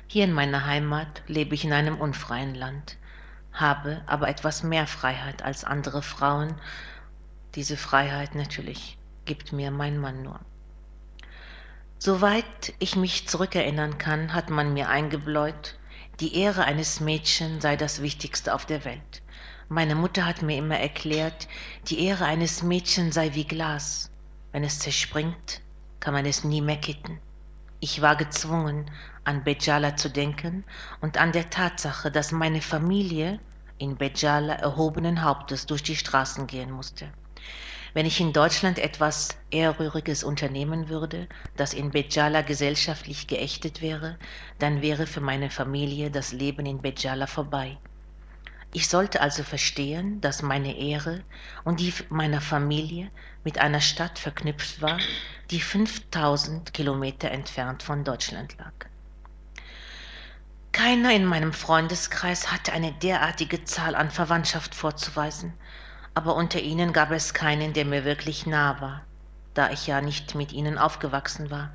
[SPEAKER 17] Hier in meiner Heimat lebe ich in einem unfreien Land, habe aber etwas mehr Freiheit als andere Frauen. Diese Freiheit natürlich gibt mir mein Mann nur. Soweit ich mich zurückerinnern kann, hat man mir eingebläut, die Ehre eines Mädchens sei das Wichtigste auf der Welt. Meine Mutter hat mir immer erklärt, die Ehre eines Mädchens sei wie Glas. Wenn es zerspringt, kann man es nie mehr kitten. Ich war gezwungen, an Bejala zu denken und an der Tatsache, dass meine Familie in Bejala erhobenen Hauptes durch die Straßen gehen musste. Wenn ich in Deutschland etwas Ehrrühriges unternehmen würde, das in Bejala gesellschaftlich geächtet wäre, dann wäre für meine Familie das Leben in Bejala vorbei. Ich sollte also verstehen, dass meine Ehre und die meiner Familie mit einer Stadt verknüpft war, die 5000 Kilometer entfernt von Deutschland lag. Keiner in meinem Freundeskreis hatte eine derartige Zahl an Verwandtschaft vorzuweisen, aber unter ihnen gab es keinen, der mir wirklich nah war, da ich ja nicht mit ihnen aufgewachsen war.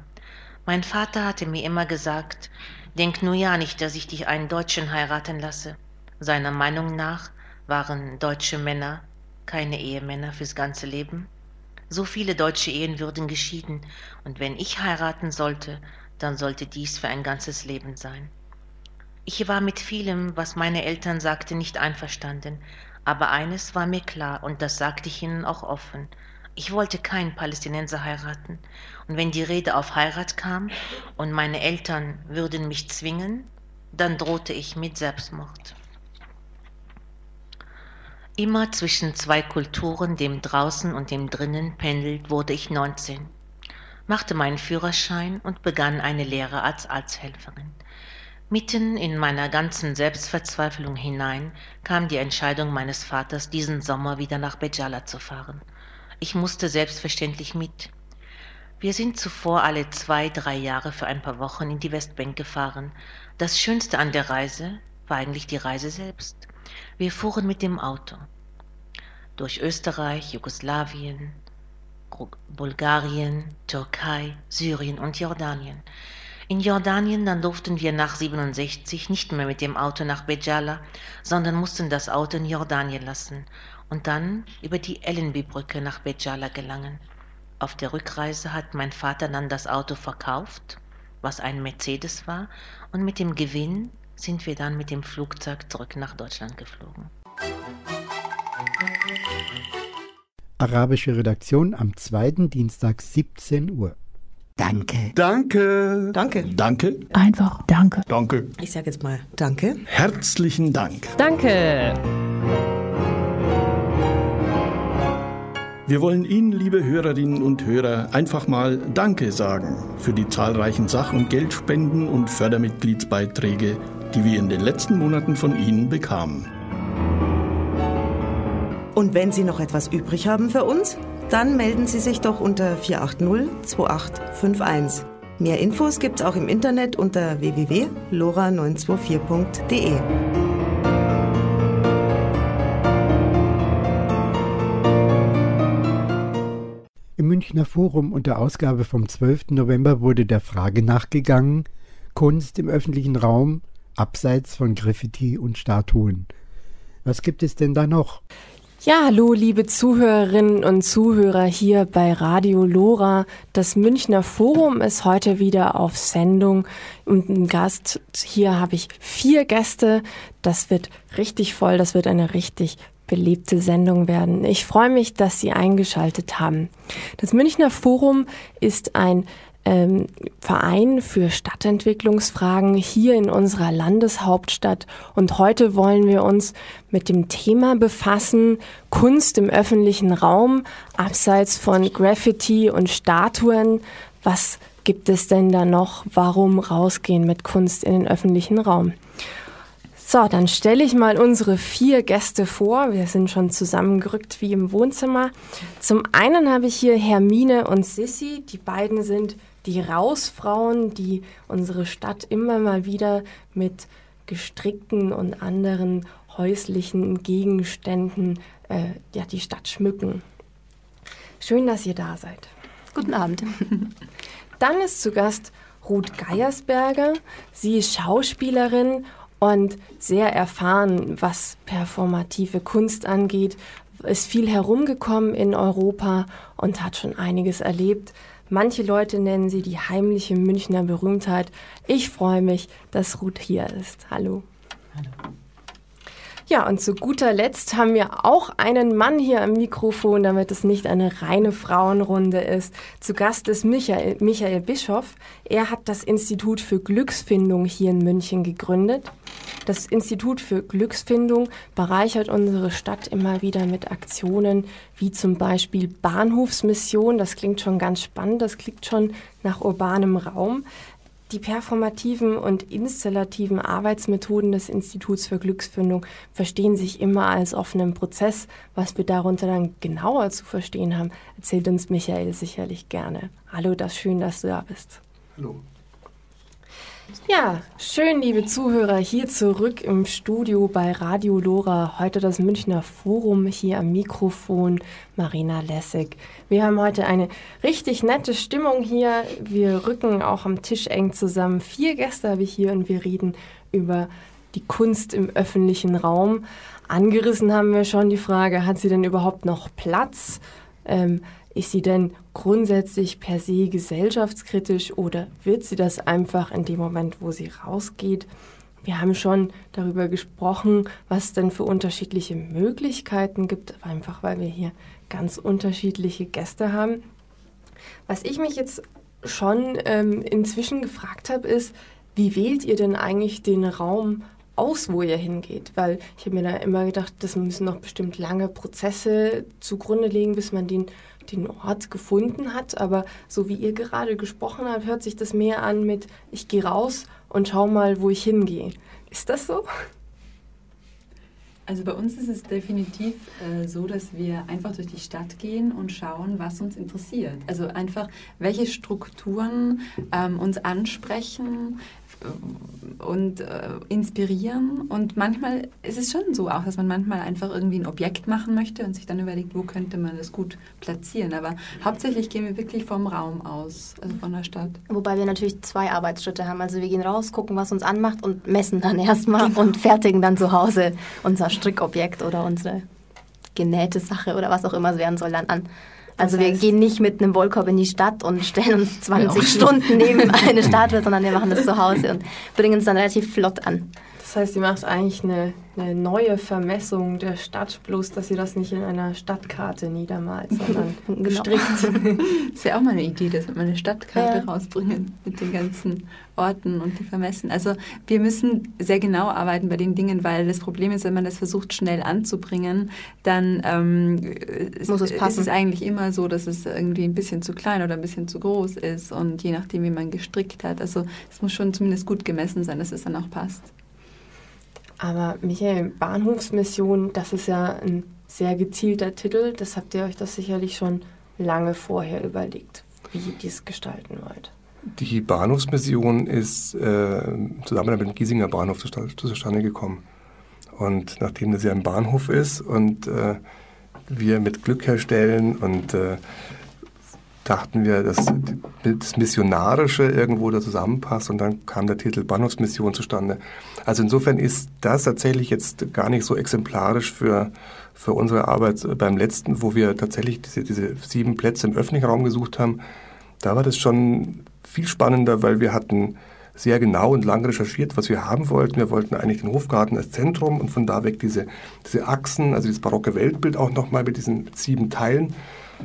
[SPEAKER 17] Mein Vater hatte mir immer gesagt, denk nur ja nicht, dass ich dich einen Deutschen heiraten lasse. Seiner Meinung nach waren deutsche Männer keine Ehemänner fürs ganze Leben. So viele deutsche Ehen würden geschieden, und wenn ich heiraten sollte, dann sollte dies für ein ganzes Leben sein. Ich war mit vielem, was meine Eltern sagten, nicht einverstanden, aber eines war mir klar und das sagte ich ihnen auch offen. Ich wollte keinen Palästinenser heiraten. Und wenn die Rede auf Heirat kam und meine Eltern würden mich zwingen, dann drohte ich mit Selbstmord. Immer zwischen zwei Kulturen, dem draußen und dem drinnen, pendelt, wurde ich 19, machte meinen Führerschein und begann eine Lehre als Arzthelferin. Mitten in meiner ganzen Selbstverzweiflung hinein kam die Entscheidung meines Vaters, diesen Sommer wieder nach Bejala zu fahren. Ich musste selbstverständlich mit. Wir sind zuvor alle zwei, drei Jahre für ein paar Wochen in die Westbank gefahren. Das Schönste an der Reise war eigentlich die Reise selbst. Wir fuhren mit dem Auto. Durch Österreich, Jugoslawien, Bulgarien, Türkei, Syrien und Jordanien. In Jordanien dann durften wir nach 67 nicht mehr mit dem Auto nach Bejala, sondern mussten das Auto in Jordanien lassen und dann über die Ellenby-Brücke nach Bejala gelangen. Auf der Rückreise hat mein Vater dann das Auto verkauft, was ein Mercedes war, und mit dem Gewinn sind wir dann mit dem Flugzeug zurück nach Deutschland geflogen.
[SPEAKER 2] Arabische Redaktion am zweiten Dienstag 17 Uhr.
[SPEAKER 18] Danke.
[SPEAKER 19] Danke.
[SPEAKER 20] Danke.
[SPEAKER 19] Danke.
[SPEAKER 20] Einfach Danke.
[SPEAKER 19] Danke.
[SPEAKER 20] Ich sage jetzt mal Danke.
[SPEAKER 19] Herzlichen Dank.
[SPEAKER 20] Danke.
[SPEAKER 19] Wir wollen Ihnen, liebe Hörerinnen und Hörer, einfach mal Danke sagen für die zahlreichen Sach- und Geldspenden und Fördermitgliedsbeiträge, die wir in den letzten Monaten von Ihnen bekamen.
[SPEAKER 20] Und wenn Sie noch etwas übrig haben für uns, dann melden Sie sich doch unter 480 2851. Mehr Infos gibt's auch im Internet unter www.lora924.de.
[SPEAKER 2] Im Münchner Forum und der Ausgabe vom 12. November wurde der Frage nachgegangen, Kunst im öffentlichen Raum abseits von Graffiti und Statuen. Was gibt es denn da noch?
[SPEAKER 21] Ja, hallo, liebe Zuhörerinnen und Zuhörer hier bei Radio Lora. Das Münchner Forum ist heute wieder auf Sendung und ein Gast. Hier habe ich vier Gäste. Das wird richtig voll. Das wird eine richtig belebte Sendung werden. Ich freue mich, dass Sie eingeschaltet haben. Das Münchner Forum ist ein ähm, Verein für Stadtentwicklungsfragen hier in unserer Landeshauptstadt. Und heute wollen wir uns mit dem Thema befassen, Kunst im öffentlichen Raum, abseits von Graffiti und Statuen. Was gibt es denn da noch? Warum rausgehen mit Kunst in den öffentlichen Raum? So, dann stelle ich mal unsere vier Gäste vor. Wir sind schon zusammengerückt wie im Wohnzimmer. Zum einen habe ich hier Hermine und Sissy. Die beiden sind die Rausfrauen, die unsere Stadt immer mal wieder mit gestrickten und anderen häuslichen Gegenständen äh, ja, die Stadt schmücken. Schön, dass ihr da seid.
[SPEAKER 22] Guten Abend.
[SPEAKER 21] Dann ist zu Gast Ruth Geiersberger. Sie ist Schauspielerin und sehr erfahren, was performative Kunst angeht, ist viel herumgekommen in Europa und hat schon einiges erlebt. Manche Leute nennen sie die heimliche Münchner Berühmtheit. Ich freue mich, dass Ruth hier ist. Hallo. Hallo. Ja, und zu guter Letzt haben wir auch einen Mann hier am Mikrofon, damit es nicht eine reine Frauenrunde ist. Zu Gast ist Michael, Michael Bischoff. Er hat das Institut für Glücksfindung hier in München gegründet. Das Institut für Glücksfindung bereichert unsere Stadt immer wieder mit Aktionen wie zum Beispiel Bahnhofsmission. Das klingt schon ganz spannend, das klingt schon nach urbanem Raum. Die performativen und installativen Arbeitsmethoden des Instituts für Glücksfindung verstehen sich immer als offenen Prozess. Was wir darunter dann genauer zu verstehen haben, erzählt uns Michael sicherlich gerne. Hallo, das schön, dass du da bist.
[SPEAKER 19] Hallo.
[SPEAKER 21] Ja, schön, liebe Zuhörer, hier zurück im Studio bei Radio Lora. Heute das Münchner Forum hier am Mikrofon, Marina Lessig. Wir haben heute eine richtig nette Stimmung hier. Wir rücken auch am Tisch eng zusammen. Vier Gäste habe ich hier und wir reden über die Kunst im öffentlichen Raum. Angerissen haben wir schon die Frage, hat sie denn überhaupt noch Platz? Ähm, ist sie denn grundsätzlich per se gesellschaftskritisch oder wird sie das einfach in dem Moment, wo sie rausgeht? Wir haben schon darüber gesprochen, was es denn für unterschiedliche Möglichkeiten gibt, einfach weil wir hier ganz unterschiedliche Gäste haben. Was ich mich jetzt schon ähm, inzwischen gefragt habe, ist, wie wählt ihr denn eigentlich den Raum aus, wo ihr hingeht? Weil ich habe mir da immer gedacht, das müssen noch bestimmt lange Prozesse zugrunde legen, bis man den den Ort gefunden hat. Aber so wie ihr gerade gesprochen habt, hört sich das mehr an mit, ich gehe raus und schau mal, wo ich hingehe. Ist das so?
[SPEAKER 22] Also bei uns ist es definitiv äh, so, dass wir einfach durch die Stadt gehen und schauen, was uns interessiert. Also einfach, welche Strukturen ähm, uns ansprechen, und äh, inspirieren. Und manchmal ist es schon so auch, dass man manchmal einfach irgendwie ein Objekt machen möchte und sich dann überlegt, wo könnte man das gut platzieren. Aber hauptsächlich gehen wir wirklich vom Raum aus, also von der Stadt. Wobei wir natürlich zwei Arbeitsschritte haben. Also wir gehen raus, gucken, was uns anmacht und messen dann erstmal genau. und fertigen dann zu Hause unser Strickobjekt oder unsere genähte Sache oder was auch immer es werden soll dann an.
[SPEAKER 23] Also wir gehen nicht mit einem Wollkorb in die Stadt und stellen uns 20 Stunden neben eine Statue, sondern wir machen das zu Hause und bringen es dann relativ flott an.
[SPEAKER 21] Das heißt, ihr macht eigentlich eine, eine, neue Vermessung der Stadt, bloß dass ihr das nicht in einer Stadtkarte niedermalt, sondern genau. gestrickt.
[SPEAKER 22] das wäre auch mal eine Idee, dass wir mal eine Stadtkarte ja. rausbringen mit den ganzen Orten und die vermessen. Also wir müssen sehr genau arbeiten bei den Dingen, weil das Problem ist, wenn man das versucht schnell anzubringen, dann ähm, Muss es passen. ist es eigentlich immer so, dass es irgendwie ein bisschen zu klein oder ein bisschen zu groß ist und je nachdem, wie man gestrickt hat. Also es muss schon zumindest gut gemessen sein, dass es dann auch passt.
[SPEAKER 21] Aber Michael, Bahnhofsmission, das ist ja ein sehr gezielter Titel. Das habt ihr euch das sicherlich schon lange vorher überlegt, wie ihr dies gestalten wollt.
[SPEAKER 18] Die Bahnhofsmission ist äh, zusammen mit dem Giesinger Bahnhof zustande gekommen. Und nachdem das ja ein Bahnhof ist und äh, wir mit Glück herstellen und äh, dachten wir, dass das Missionarische irgendwo da zusammenpasst und dann kam der Titel Bahnhofsmission zustande. Also insofern ist das tatsächlich jetzt gar nicht so exemplarisch für, für unsere Arbeit beim letzten, wo wir tatsächlich diese, diese sieben Plätze im öffentlichen Raum gesucht haben. Da war das schon viel spannender, weil wir hatten sehr genau und lang recherchiert, was wir haben wollten. Wir wollten eigentlich den Hofgarten als Zentrum und von da weg diese, diese Achsen, also dieses barocke Weltbild auch nochmal mit diesen sieben Teilen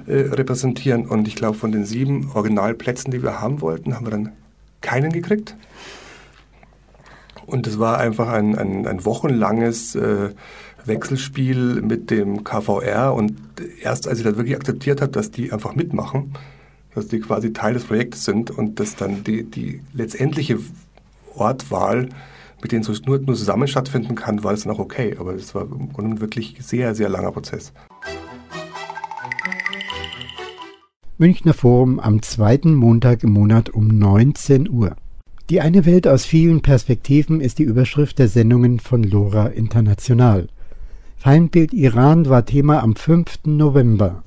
[SPEAKER 18] äh, repräsentieren. Und ich glaube, von den sieben Originalplätzen, die wir haben wollten, haben wir dann keinen gekriegt. Und es war einfach ein, ein, ein wochenlanges äh, Wechselspiel mit dem KVR. Und erst als ich das wirklich akzeptiert habe, dass die einfach mitmachen, dass die quasi Teil des Projektes sind und dass dann die, die letztendliche Ortwahl mit denen es nur, nur zusammen stattfinden kann, war es dann auch okay. Aber es war im Grunde wirklich sehr, sehr langer Prozess.
[SPEAKER 2] Münchner Forum am zweiten Montag im Monat um 19 Uhr. Die eine Welt aus vielen Perspektiven ist die Überschrift der Sendungen von Lora International. Feindbild Iran war Thema am 5. November.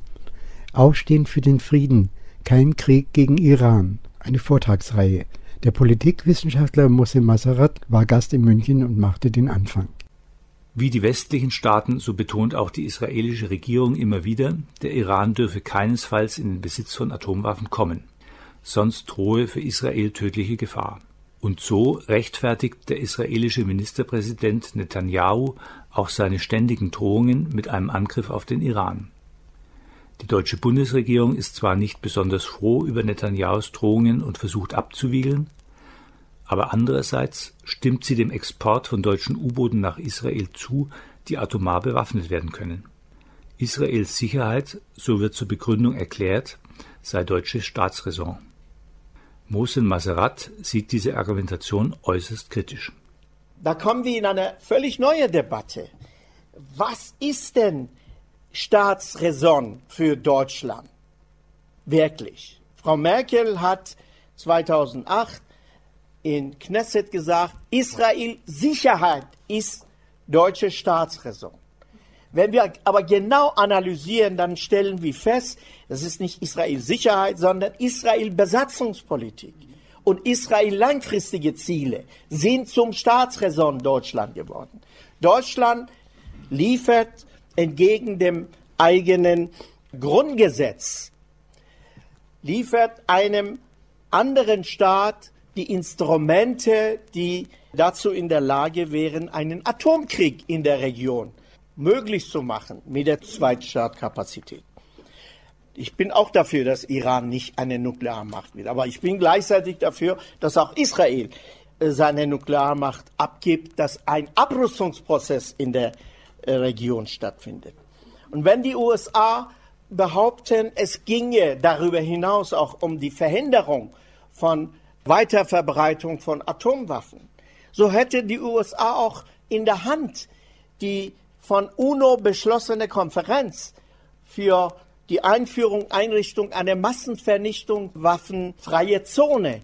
[SPEAKER 2] Aufstehen für den Frieden, kein Krieg gegen Iran. Eine Vortragsreihe. Der Politikwissenschaftler Mohsen Masarat war Gast in München und machte den Anfang.
[SPEAKER 24] Wie die westlichen Staaten, so betont auch die israelische Regierung immer wieder, der Iran dürfe keinesfalls in den Besitz von Atomwaffen kommen, sonst drohe für Israel tödliche Gefahr. Und so rechtfertigt der israelische Ministerpräsident Netanyahu auch seine ständigen Drohungen mit einem Angriff auf den Iran. Die deutsche Bundesregierung ist zwar nicht besonders froh über Netanyahus Drohungen und versucht abzuwiegeln, aber andererseits stimmt sie dem Export von deutschen U-Booten nach Israel zu, die atomar bewaffnet werden können. Israels Sicherheit, so wird zur Begründung erklärt, sei deutsche Staatsräson. Mohsen Maserat sieht diese Argumentation äußerst kritisch.
[SPEAKER 25] Da kommen wir in eine völlig neue Debatte. Was ist denn Staatsräson für Deutschland? Wirklich. Frau Merkel hat 2008 in Knesset gesagt, Israel Sicherheit ist deutsche Staatsräson. Wenn wir aber genau analysieren, dann stellen wir fest, das ist nicht Israel Sicherheit, sondern Israel Besatzungspolitik. Und Israel langfristige Ziele sind zum Staatsräson Deutschland geworden. Deutschland liefert entgegen dem eigenen Grundgesetz, liefert einem anderen Staat die Instrumente, die dazu in der Lage wären, einen Atomkrieg in der Region möglich zu machen mit der Zweitstaatkapazität. Ich bin auch dafür, dass Iran nicht eine Nuklearmacht wird, aber ich bin gleichzeitig dafür, dass auch Israel äh, seine Nuklearmacht abgibt, dass ein Abrüstungsprozess in der äh, Region stattfindet. Und wenn die USA behaupten, es ginge darüber hinaus auch um die Verhinderung von Weiterverbreitung von Atomwaffen. So hätte die USA auch in der Hand die von UNO beschlossene Konferenz für die Einführung, Einrichtung einer Massenvernichtung waffenfreie Zone,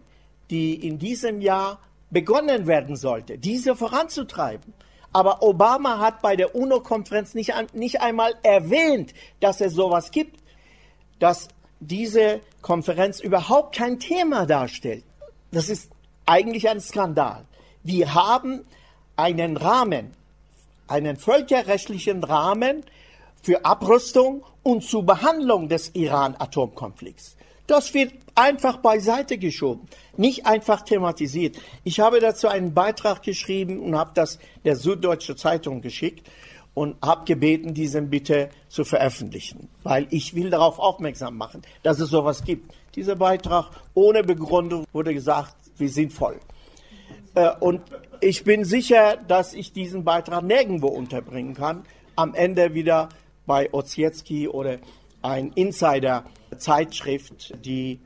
[SPEAKER 25] die in diesem Jahr begonnen werden sollte, diese voranzutreiben. Aber Obama hat bei der UNO-Konferenz nicht, nicht einmal erwähnt, dass es sowas gibt, dass diese Konferenz überhaupt kein Thema darstellt. Das ist eigentlich ein Skandal. Wir haben einen Rahmen, einen völkerrechtlichen Rahmen für Abrüstung und zur Behandlung des Iran-Atomkonflikts. Das wird einfach beiseite geschoben, nicht einfach thematisiert. Ich habe dazu einen Beitrag geschrieben und habe das der Süddeutsche Zeitung geschickt und habe gebeten, diesen bitte zu veröffentlichen, weil ich will darauf aufmerksam machen, dass es sowas gibt. Dieser Beitrag ohne Begründung wurde gesagt, wir sind voll. Äh, und ich bin sicher, dass ich diesen Beitrag nirgendwo unterbringen kann. Am Ende wieder bei Oziecki oder ein Insider-Zeitschrift, die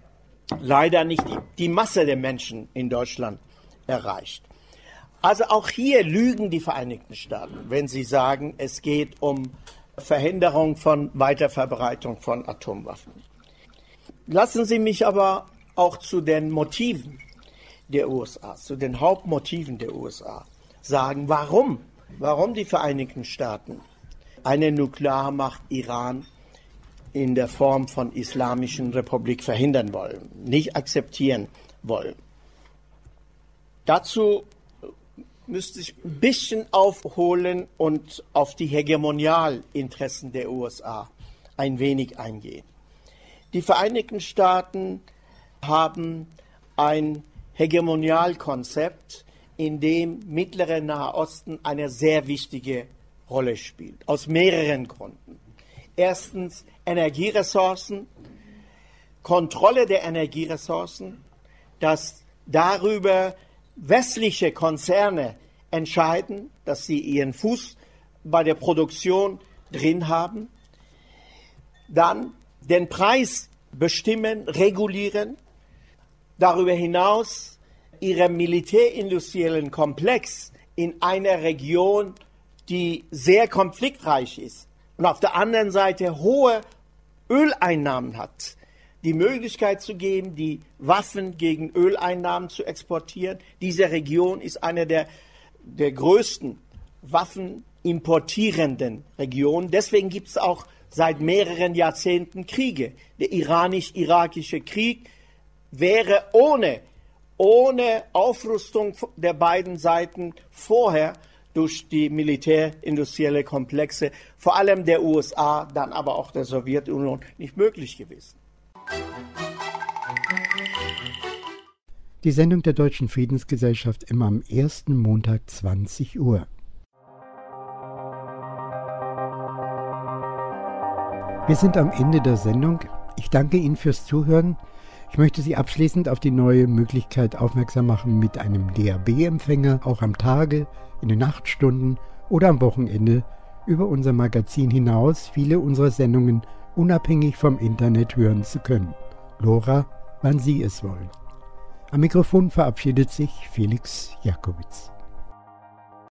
[SPEAKER 25] leider nicht die, die Masse der Menschen in Deutschland erreicht. Also auch hier lügen die Vereinigten Staaten, wenn sie sagen, es geht um Verhinderung von Weiterverbreitung von Atomwaffen. Lassen Sie mich aber auch zu den Motiven der USA, zu den Hauptmotiven der USA sagen, warum, warum die Vereinigten Staaten eine Nuklearmacht Iran in der Form von Islamischen Republik verhindern wollen, nicht akzeptieren wollen. Dazu müsste ich ein bisschen aufholen und auf die Hegemonialinteressen der USA ein wenig eingehen. Die Vereinigten Staaten haben ein Hegemonialkonzept, in dem Mittlere Nahe Osten eine sehr wichtige Rolle spielt, aus mehreren Gründen. Erstens Energieressourcen, Kontrolle der Energieressourcen, dass darüber westliche Konzerne entscheiden, dass sie ihren Fuß bei der Produktion drin haben, dann den Preis bestimmen, regulieren, darüber hinaus ihren militärindustriellen Komplex in einer Region, die sehr konfliktreich ist und auf der anderen Seite hohe Öleinnahmen hat, die Möglichkeit zu geben, die Waffen gegen Öleinnahmen zu exportieren. Diese Region ist eine der, der größten waffenimportierenden Regionen. Deswegen gibt es auch seit mehreren Jahrzehnten Kriege. Der iranisch-irakische Krieg wäre ohne, ohne Aufrüstung der beiden Seiten vorher durch die militärindustrielle Komplexe, vor allem der USA, dann aber auch der Sowjetunion, nicht möglich gewesen.
[SPEAKER 2] Die Sendung der Deutschen Friedensgesellschaft immer am ersten Montag 20 Uhr. Wir sind am Ende der Sendung. Ich danke Ihnen fürs Zuhören. Ich möchte Sie abschließend auf die neue Möglichkeit aufmerksam machen, mit einem DAB-Empfänger auch am Tage, in den Nachtstunden oder am Wochenende über unser Magazin hinaus viele unserer Sendungen unabhängig vom Internet hören zu können. Lora, wann Sie es wollen. Am Mikrofon verabschiedet sich Felix Jakowitz.